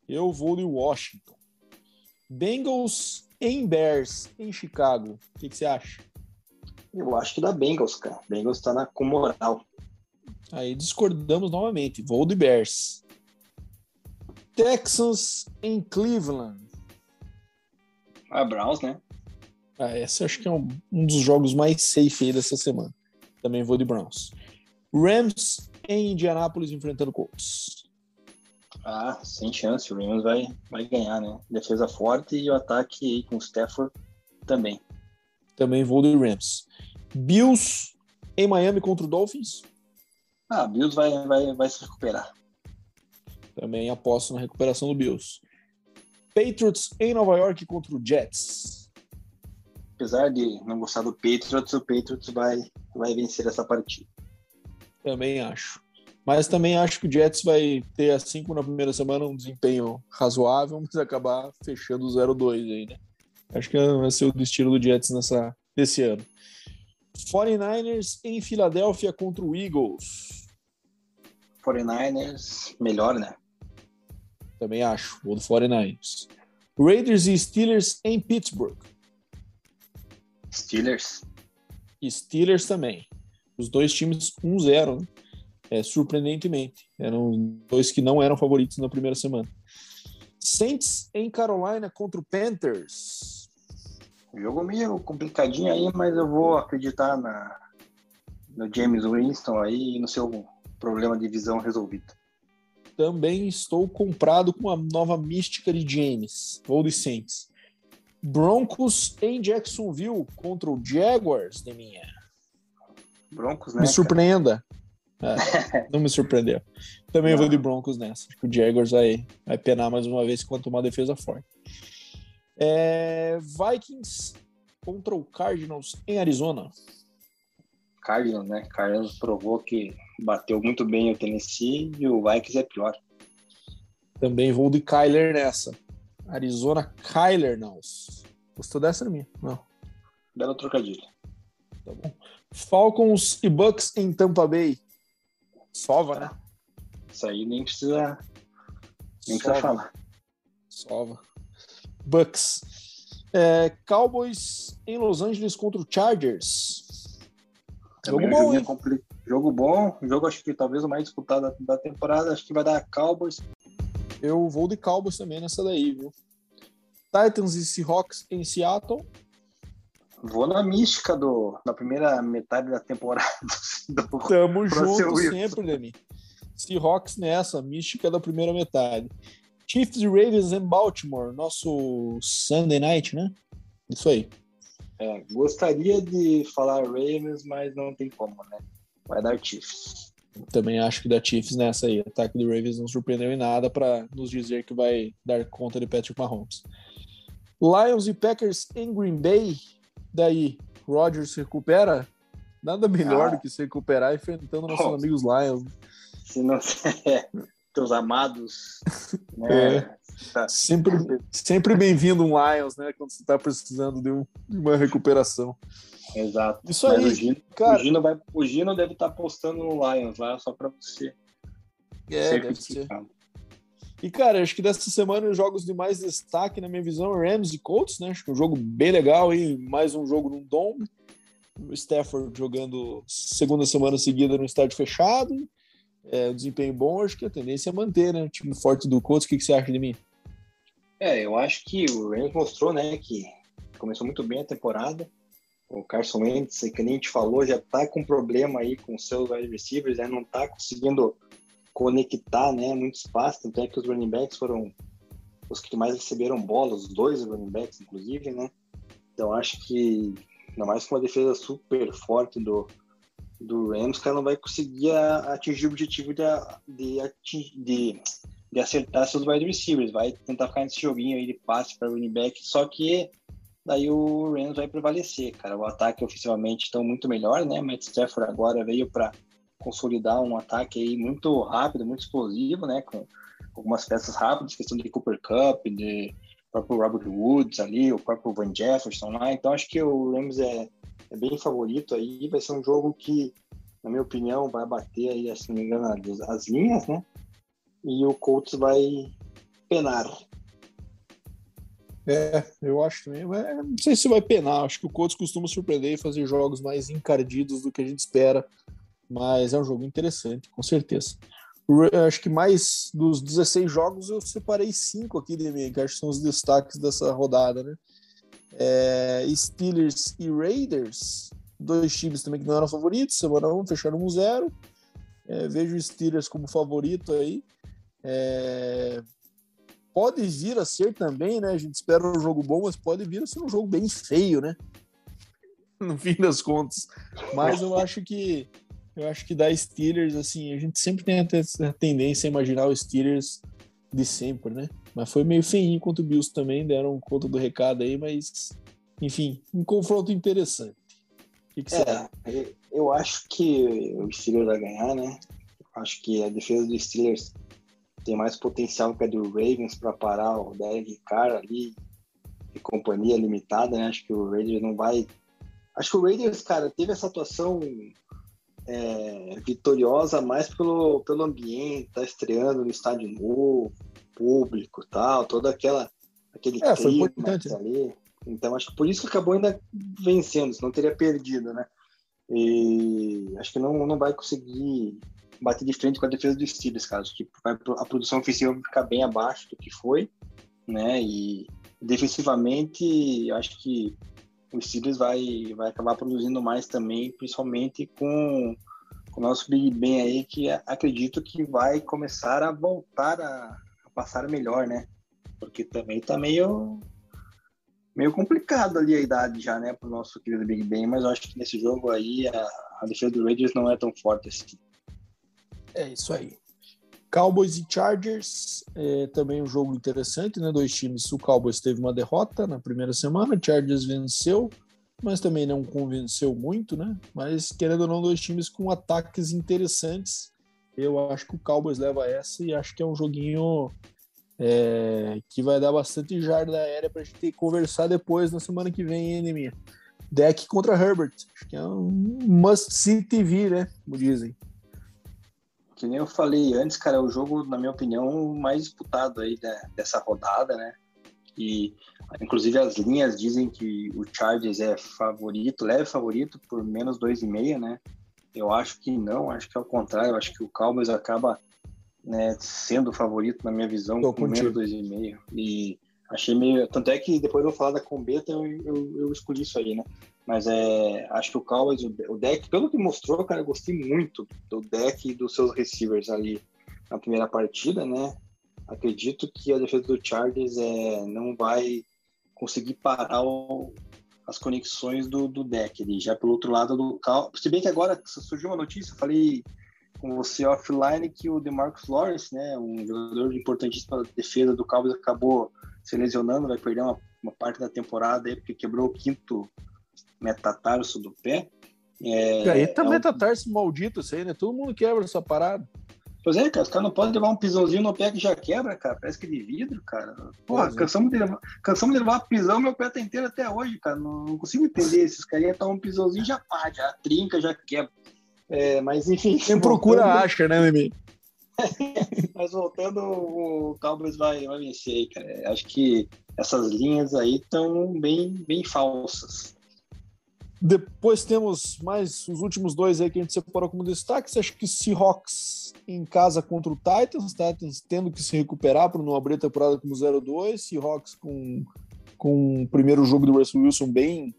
Eu vou de Washington. Bengals em Bears, em Chicago. O que, que você acha? Eu acho que dá Bengals, cara. Bengals tá na, com moral. Aí discordamos novamente. Vou de Bears. Texans em Cleveland. Ah, Browns, né? Ah, esse acho que é um, um dos jogos mais safe aí dessa semana. Também vou de Browns. Rams em Indianápolis enfrentando Colts. Ah, sem chance. O Rams vai, vai ganhar, né? Defesa forte e o ataque aí com o Stafford também. Também vou do Rams. Bills em Miami contra o Dolphins. Ah, Bills vai, vai, vai se recuperar. Também aposto na recuperação do Bills. Patriots em Nova York contra o Jets. apesar de não gostar do Patriots, o Patriots vai, vai vencer essa partida. Também acho. Mas também acho que o Jets vai ter, assim como na primeira semana, um desempenho razoável, (laughs) mas acabar fechando o 0-2 aí, né? Acho que vai ser o destino do Jets nessa, nesse ano. 49ers em Filadélfia contra o Eagles. 49ers, melhor, né? Também acho, o do 49ers. Raiders e Steelers em Pittsburgh. Steelers. Steelers também. Os dois times 1-0, né? É, surpreendentemente. Eram dois que não eram favoritos na primeira semana. Saints em Carolina contra o Panthers. Jogo meio complicadinho aí, mas eu vou acreditar na, no James Winston aí e no seu problema de visão resolvido. Também estou comprado com a nova mística de James, ou de Saints. Broncos em Jacksonville contra o Jaguars, de minha. Broncos, né? Me surpreenda. É, (laughs) não me surpreendeu. Também vou de Broncos nessa. Acho que o Jaguars vai, vai penar mais uma vez quanto uma defesa forte. É, Vikings contra o Cardinals em Arizona. Cardinals, né? Cardinals provou que bateu muito bem o Tennessee e o Vikings é pior. Também vou de Kyler nessa. Arizona Kyler não. Gostou dessa minha? Não. Bela trocadilho. Tá bom. Falcons e Bucks em Tampa Bay. Sova, né? Isso aí nem precisa nem Sova. precisa falar. Sova. Bucks. É, Cowboys em Los Angeles contra o Chargers. Jogo bom, hein? Compli... Jogo bom. Jogo acho que talvez o mais disputado da temporada. Acho que vai dar Cowboys. Eu vou de Cowboys também nessa daí, viu? Titans e Seahawks em Seattle. Vou na mística do, na primeira metade da temporada. Do, Tamo junto sempre, Demi. Seahawks nessa, mística da primeira metade. Chiefs e Ravens em Baltimore, nosso Sunday night, né? Isso aí. É, gostaria de falar Ravens, mas não tem como, né? Vai dar Chiefs. Também acho que dá Chiefs nessa aí. O ataque do Ravens não surpreendeu em nada para nos dizer que vai dar conta de Patrick Mahomes. Lions e Packers em Green Bay. Daí, Rodgers se recupera? Nada melhor ah. do que se recuperar enfrentando nossos oh. amigos Lions. Se não (laughs) é, teus amados. (laughs) Né? É. Tá. Sempre, sempre bem-vindo um Lions, né? Quando você está precisando de, um, de, uma recuperação. Exato. Isso Mas aí, o Gino, cara... o Gino, vai, o Gino deve estar tá postando no Lions lá só para você. É, deve ser. E, cara, acho que dessa semana os jogos de mais destaque, na minha visão, é Rams e Colts, né? Acho que um jogo bem legal e mais um jogo num dome. O Stafford jogando segunda semana seguida no estádio fechado. É, um desempenho bom, acho que a tendência é manter, né? O time forte do Colts. O que, que você acha de mim? É, eu acho que o Rams mostrou, né, que começou muito bem a temporada. O Carson Wentz, que nem a gente falou, já tá com problema aí com seus wide receivers, né? Não tá conseguindo conectar, né, muito espaço, tanto é que os running backs foram os que mais receberam bola, os dois running backs, inclusive, né? Então acho que, ainda mais com uma defesa super forte do, do Rams, o cara não vai conseguir atingir o objetivo de, de, de, de acertar seus wide receivers, vai tentar ficar nesse joguinho aí de passe para running back, só que daí o Rams vai prevalecer, cara. O ataque oficialmente estão muito melhor, né? Matt Stafford agora veio para consolidar um ataque aí muito rápido, muito explosivo, né? Com algumas peças rápidas, questão de Cooper Cup, de próprio Robert Woods ali, o próprio Van Jefferson lá. Então acho que o Rams é, é bem favorito aí. Vai ser um jogo que, na minha opinião, vai bater aí, se não me engano, as linhas, né? E o Colts vai penar. É, eu acho também. Não sei se vai penar. Acho que o Colts costuma surpreender e fazer jogos mais encardidos do que a gente espera mas é um jogo interessante, com certeza. Acho que mais dos 16 jogos eu separei cinco aqui de mim, que acho que são os destaques dessa rodada, né? É, Steelers e Raiders, dois times também que não eram favoritos, semana 1 fecharam 1-0. É, vejo o Steelers como favorito aí. É, pode vir a ser também, né? A gente espera um jogo bom, mas pode vir a ser um jogo bem feio, né? (laughs) No fim das contas. Mas eu acho que eu acho que da Steelers, assim, a gente sempre tem a tendência a imaginar os Steelers de sempre, né? Mas foi meio feinho contra o Bills também, deram conta do recado aí, mas enfim, um confronto interessante. O que, que você é, eu acho que o Steelers vai ganhar, né? Acho que a defesa do Steelers tem mais potencial que a do Ravens para parar o Derek Carr ali e companhia limitada, né? Acho que o Raiders não vai. Acho que o Raiders, cara, teve essa atuação é, vitoriosa mais pelo, pelo ambiente, tá estreando no estádio novo, público tal, toda aquela aquele é, clima né? ali. Então acho que por isso que acabou ainda vencendo, senão teria perdido, né? E acho que não, não vai conseguir bater de frente com a defesa dos Steelers, cara. Acho que a produção ofensiva vai ficar bem abaixo do que foi, né? E defensivamente, acho que o Steelers vai, vai acabar produzindo mais também, principalmente com, com o nosso Big Ben aí, que acredito que vai começar a voltar a, a passar melhor, né? Porque também tá meio meio complicado ali a idade já, né, pro nosso querido Big Ben, mas eu acho que nesse jogo aí a, a defesa do Raiders não é tão forte assim. É isso aí. Cowboys e Chargers, é, também um jogo interessante, né? Dois times. O Cowboys teve uma derrota na primeira semana, o Chargers venceu, mas também não convenceu muito, né? Mas querendo ou não, dois times com ataques interessantes. Eu acho que o Cowboys leva essa e acho que é um joguinho é, que vai dar bastante jarda aérea para a gente conversar depois na semana que vem, hein, Nemir? Deck contra Herbert. Acho que é um must see TV, né? Como dizem que nem eu falei antes, cara, é o jogo, na minha opinião, mais disputado aí né, dessa rodada, né? E inclusive as linhas dizem que o Chargers é favorito, leve favorito por menos dois e meia, né? Eu acho que não, acho que é o contrário, acho que o Cowboys acaba né, sendo o favorito na minha visão Tô por menos dois e meio. E achei meio, tanto é que depois eu vou falar da Combeta, eu, eu, eu escolhi isso aí, né? Mas é, acho que o Cowboys, o deck, pelo que mostrou, cara, eu gostei muito do deck e dos seus receivers ali na primeira partida, né? Acredito que a defesa do Chargers é, não vai conseguir parar o, as conexões do, do deck ali. Já pelo outro lado do Cowboys. Se bem que agora surgiu uma notícia, eu falei com você offline que o DeMarcus Lawrence, né, um jogador importantíssimo para a defesa do Cowboys, acabou se lesionando, vai perder uma, uma parte da temporada aí, porque quebrou o quinto metatarso do pé. É, e aí tá é metatarso um... maldito isso aí, né? Todo mundo quebra essa parada. Pois é, cara, os caras não podem levar um pisãozinho no pé que já quebra, cara. Parece que é de vidro, cara. Porra, é. cansamos, de levar, cansamos de levar pisão, meu pé tá inteiro até hoje, cara. Não, não consigo entender. Esses carinha tomam um pisãozinho já pá, já trinca, já quebra. É, mas enfim. Quem procura acha, né, Mimi? (laughs) mas voltando, o Cowboys vai, vai vencer, cara. Acho que essas linhas aí estão bem, bem falsas. Depois temos mais os últimos dois aí que a gente separou como destaques. Acho que Seahawks em casa contra o Titans, Titans tendo que se recuperar para não abrir a temporada como 0-2, Seahawks com, com o primeiro jogo do Russell Wilson bem,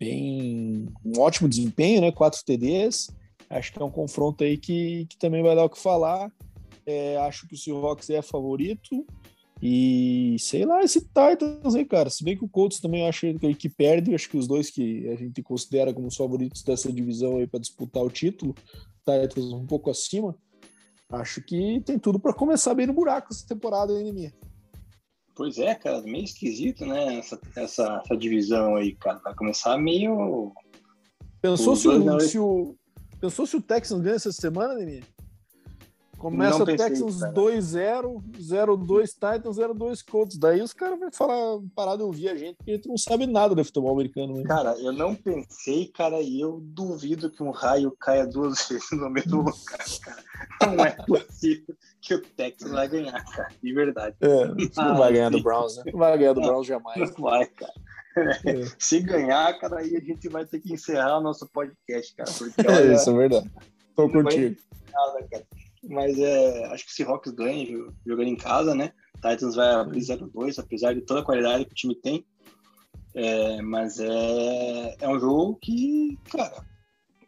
bem um ótimo desempenho, né? Quatro TDs. Acho que é um confronto aí que, que também vai dar o que falar. É, acho que o Seahawks é favorito. E sei lá, esse Titans aí, cara. Se bem que o Colts também acho que, que perde, acho que os dois que a gente considera como os favoritos dessa divisão aí para disputar o título, Titans um pouco acima. Acho que tem tudo para começar bem no buraco essa temporada aí, minha. Pois é, cara, meio esquisito, né? Essa, essa, essa divisão aí, cara. Vai começar meio. Pensou se o, se o, pensou se o Texans ganha essa semana, Neminha? Começa pensei, Texans 2-0, 0-2 Titans, 0-2 Colts. Daí os caras vão falar, parar de ouvir a gente, porque a gente não sabe nada de futebol americano. Né? Cara, eu não pensei, cara, e eu duvido que um raio caia duas (laughs) vezes no mesmo lugar, cara. Não é possível que o Texas vai ganhar, cara, de verdade. É, (laughs) não vai ganhar do Browns, né? Não vai ganhar do Browns jamais. Não vai, cara. É. (laughs) Se ganhar, cara, aí a gente vai ter que encerrar o nosso podcast, cara. Porque, é olha, é, isso é verdade. Tô contigo. Nada, cara. Mas é, acho que se Seahawks ganha jogando em casa, né? Titans vai abrir 0-2, apesar de toda a qualidade que o time tem. É, mas é, é um jogo que, cara,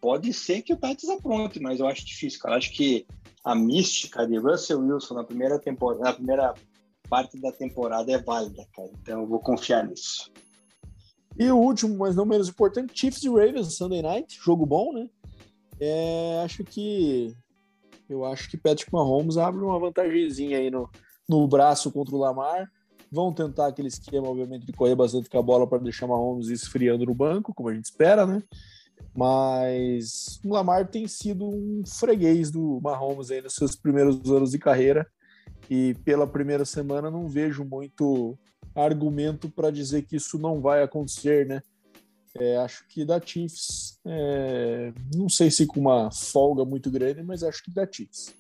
pode ser que o Titans apronte, mas eu acho difícil, cara. Acho que a mística de Russell Wilson na primeira temporada, na primeira parte da temporada é válida, cara. Então eu vou confiar nisso. E o último, mas não menos importante, Chiefs e Ravens Sunday Night, jogo bom, né? É, acho que eu acho que Patrick Mahomes abre uma vantagemzinha aí no, no braço contra o Lamar. Vão tentar aquele esquema, obviamente, de correr bastante com a bola para deixar Mahomes esfriando no banco, como a gente espera, né? Mas o Lamar tem sido um freguês do Mahomes aí nos seus primeiros anos de carreira. E pela primeira semana não vejo muito argumento para dizer que isso não vai acontecer, né? É, acho que da Chiefs, é, não sei se com uma folga muito grande, mas acho que da Chiefs.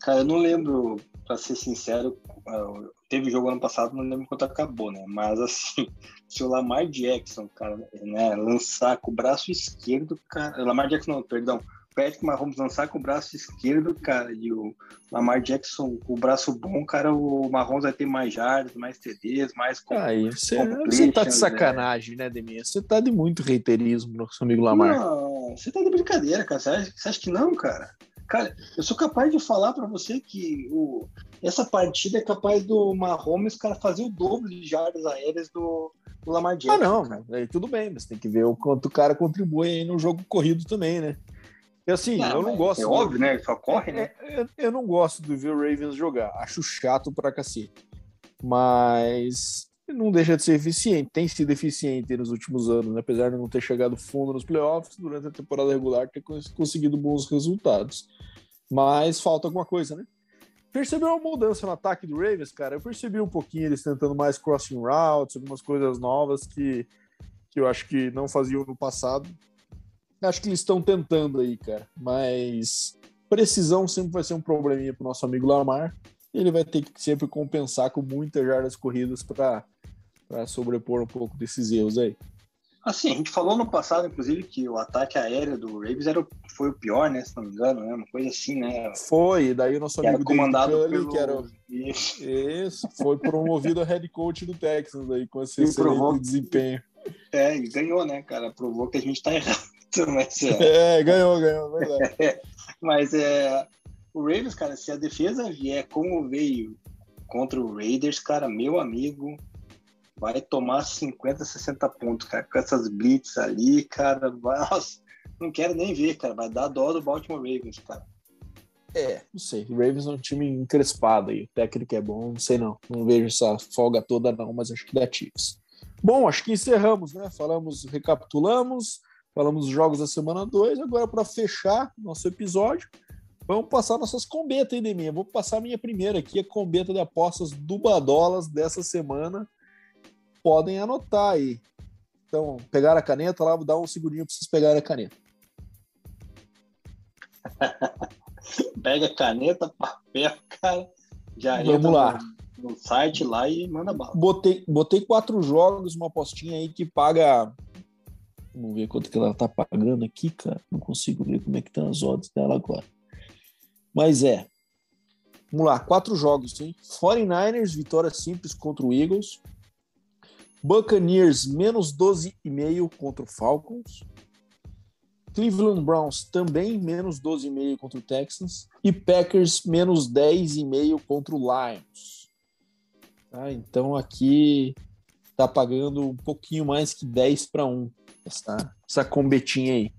Cara, eu não lembro, para ser sincero, ah, teve jogo ano passado, não lembro quanto acabou, né? Mas assim, (laughs) se o Lamar Jackson, cara, né, lançar com o braço esquerdo, cara, Lamar Jackson, não, perdão, Patrick Mahomes lançar com o braço esquerdo, cara, e o Lamar Jackson com o braço bom, cara, o Mahomes vai ter mais jardas, mais TDs, mais Aí você, você tá de sacanagem, né, Deminha? Você tá de muito reiterismo no seu amigo Lamar. Não, você tá de brincadeira, cara. Você acha, você acha que não, cara? Cara, eu sou capaz de falar para você que o, essa partida é capaz do Mahomes, cara, fazer o dobro de jardas aéreas do, do Lamar Jackson. Ah, não, aí tudo bem, mas tem que ver o quanto o cara contribui aí no jogo corrido também, né? E assim, não, eu não gosto. É óbvio, né? Só corre, né? É, é, eu não gosto de ver o Ravens jogar. Acho chato pra cacete. Mas não deixa de ser eficiente. Tem sido eficiente nos últimos anos, né? apesar de não ter chegado fundo nos playoffs, durante a temporada regular ter conseguido bons resultados. Mas falta alguma coisa, né? Percebeu uma mudança no ataque do Ravens, cara? Eu percebi um pouquinho eles tentando mais crossing routes, algumas coisas novas que, que eu acho que não faziam no passado. Acho que eles estão tentando aí, cara. Mas precisão sempre vai ser um probleminha pro nosso amigo Lamar. Ele vai ter que sempre compensar com muitas jardas corridas para sobrepor um pouco desses erros aí. Assim, a gente falou no passado, inclusive, que o ataque aéreo do Ravens era, foi o pior, né? Se não me engano, né? Uma coisa assim, né? Foi, daí o nosso amigo era comandado Cully, pelo... que era Isso. Isso, foi promovido a head coach do Texans aí, com esse excelente provou... desempenho. É, e ganhou, né, cara? Provou que a gente tá errado. Mas, é... (laughs) é, ganhou, ganhou, verdade. (laughs) mas é, o Ravens, cara, se a defesa vier como veio contra o Raiders, cara, meu amigo, vai tomar 50, 60 pontos, cara, com essas blitz ali, cara, vai, (laughs) nossa, não quero nem ver, cara, vai dar dó do Baltimore Ravens, cara. É, não sei, o Ravens é um time encrespado aí, o técnico é bom, não sei não, não vejo essa folga toda não, mas acho que dá Chiefs. Bom, acho que encerramos, né, falamos, recapitulamos, falamos dos jogos da semana 2, agora para fechar nosso episódio, Vamos passar nossas combetas aí, Deminha. Vou passar a minha primeira aqui, a combeta de apostas do Badolas dessa semana. Podem anotar aí. Então, pegar a caneta lá, vou dar um segundinho para vocês pegarem a caneta. (laughs) Pega a caneta, papel, cara. Já Vamos lá. No, no, site lá e manda bala. Botei, botei quatro jogos, uma apostinha aí que paga. Vamos ver quanto que ela tá pagando aqui, cara. Não consigo ver como é que estão as odds dela agora. Mas é. Vamos lá, quatro jogos, hein? 49ers, vitória simples contra o Eagles. Buccaneers, menos 12,5 contra o Falcons. Cleveland Browns também menos 12,5 contra o Texans. E Packers, menos 10,5 contra o Lions. Tá? Então aqui tá pagando um pouquinho mais que 10 para 1 essa, essa combetinha aí.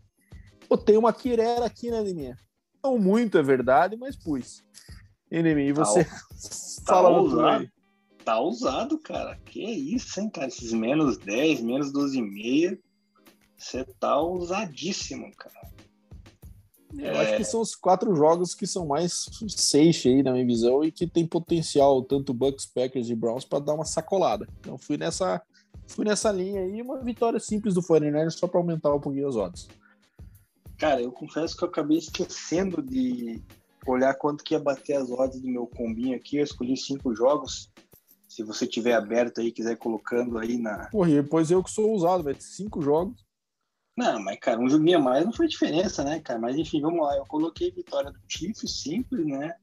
Pô, tem uma quirera aqui, né, Liminha? Não muito, é verdade, mas pus. Enemy, você tá, (laughs) fala tá ousado, tá ousado, cara. Que isso, hein, cara? Esses menos 10, menos 12,5. Você tá ousadíssimo, cara. Eu é... acho que são os quatro jogos que são mais safe aí na minha visão e que tem potencial, tanto Bucks, Packers e Browns, para dar uma sacolada. Então fui nessa, fui nessa linha aí, uma vitória simples do 49 só para aumentar um pouquinho as odds. Cara, eu confesso que eu acabei esquecendo de olhar quanto que ia bater as odds do meu combinho aqui. Eu escolhi cinco jogos. Se você tiver aberto aí, quiser colocando aí na. Porra, depois eu que sou usado, vai ter cinco jogos. Não, mas, cara, um joguinho a mais não foi diferença, né, cara? Mas enfim, vamos lá. Eu coloquei vitória do Chiefs, simples, né?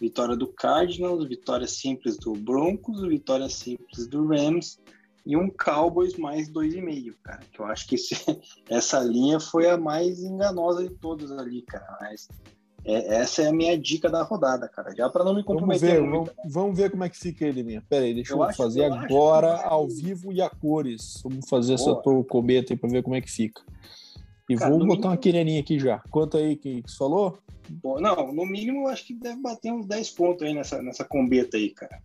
Vitória do Cardinals, vitória simples do Broncos, vitória simples do Rams e um Cowboys mais 2,5, cara. Que eu acho que esse, (laughs) essa linha foi a mais enganosa de todas ali, cara. Mas é, essa é a minha dica da rodada, cara. Já para não me comprometer. Vamos ver, muito, vamos, vamos, ver como é que fica ele, minha. Pera aí, deixa eu, eu fazer eu agora ao vivo e a cores. Vamos fazer Boa. essa tua cometa aí para ver como é que fica. E cara, vou botar mínimo... uma quireninha aqui já. Quanto aí que você falou? Bom, não, no mínimo eu acho que deve bater uns 10 pontos aí nessa, nessa combeta aí, cara.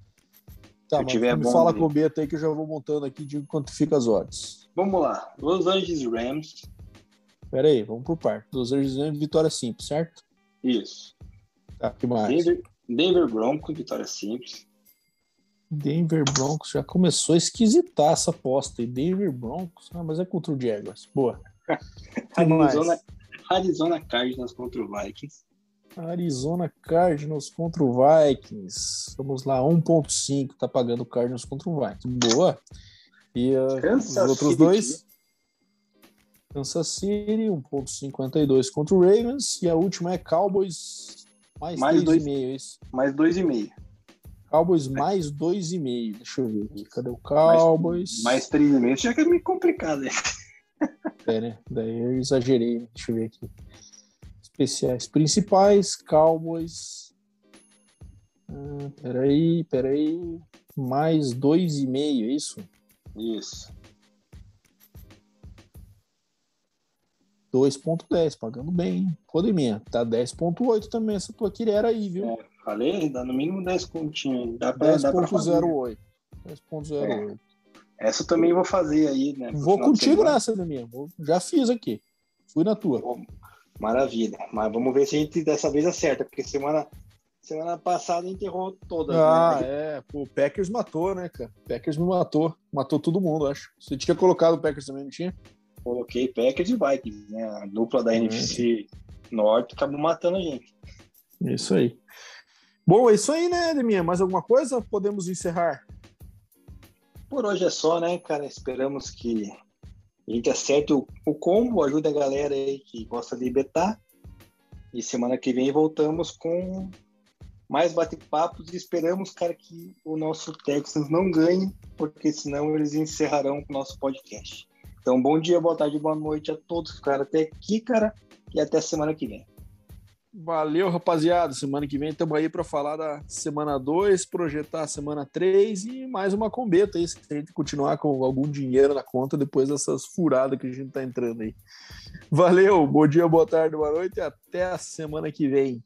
Tá, mas me fala com o Beta aí que eu já vou montando aqui de quanto fica as odds. Vamos lá. Los Angeles Rams. Pera aí, vamos por parte. Los Angeles Rams, vitória simples, certo? Isso. Tá, que mais? Denver, Denver Broncos, vitória simples. Denver Broncos já começou a esquisitar essa aposta. E Denver Broncos, ah, mas é contra o Jaguars. Boa. (laughs) Arizona, Arizona Cardinals contra o Vikings. Arizona Cardinals contra o Vikings. Vamos lá, 1.5 tá pagando o Cardinals contra o Vikings. Boa. E uh, os outros City. dois? Kansas City, 1.52 contra o Ravens. E a última é Cowboys mais, mais 2,5, é isso? Mais 2,5. Cowboys mais 2,5. Deixa eu ver aqui. Cadê o Cowboys? Mais 3,5. Já que é meio complicado, né? É, né? Daí eu exagerei. Deixa eu ver aqui especiais principais, Cowboys. Ah, peraí, peraí. Mais 2,5, é isso? Isso. 2,10, pagando bem, hein? Podemia. Tá 10,8 também essa tua quirera aí, viu? É, falei, dá no mínimo 10 pontinhos. 10,08. 10,08. É. Essa também vou fazer aí, né? Vou contigo nessa, Deminha. Já fiz aqui. Fui na tua. Maravilha. Mas vamos ver se a gente dessa vez acerta, porque semana, semana passada enterrou todas. Ah, né? é. Pô, o Packers matou, né, cara? O Packers me matou. Matou todo mundo, acho. Você tinha colocado o Packers também, não tinha? Coloquei Packers e Vikings, né? A dupla da NFC Norte acabou matando a gente. Isso aí. Bom, é isso aí, né, Deminha? Mais alguma coisa? Podemos encerrar? Por hoje é só, né, cara? Esperamos que a gente acerta o, o combo, ajuda a galera aí que gosta de betar. E semana que vem voltamos com mais bate-papos e esperamos, cara, que o nosso Texans não ganhe, porque senão eles encerrarão o nosso podcast. Então, bom dia, boa tarde, boa noite a todos que ficaram até aqui, cara, e até semana que vem. Valeu, rapaziada. Semana que vem estamos aí para falar da semana 2, projetar a semana 3 e mais uma combeta aí, se a gente continuar com algum dinheiro na conta depois dessas furadas que a gente está entrando aí. Valeu, bom dia, boa tarde, boa noite e até a semana que vem.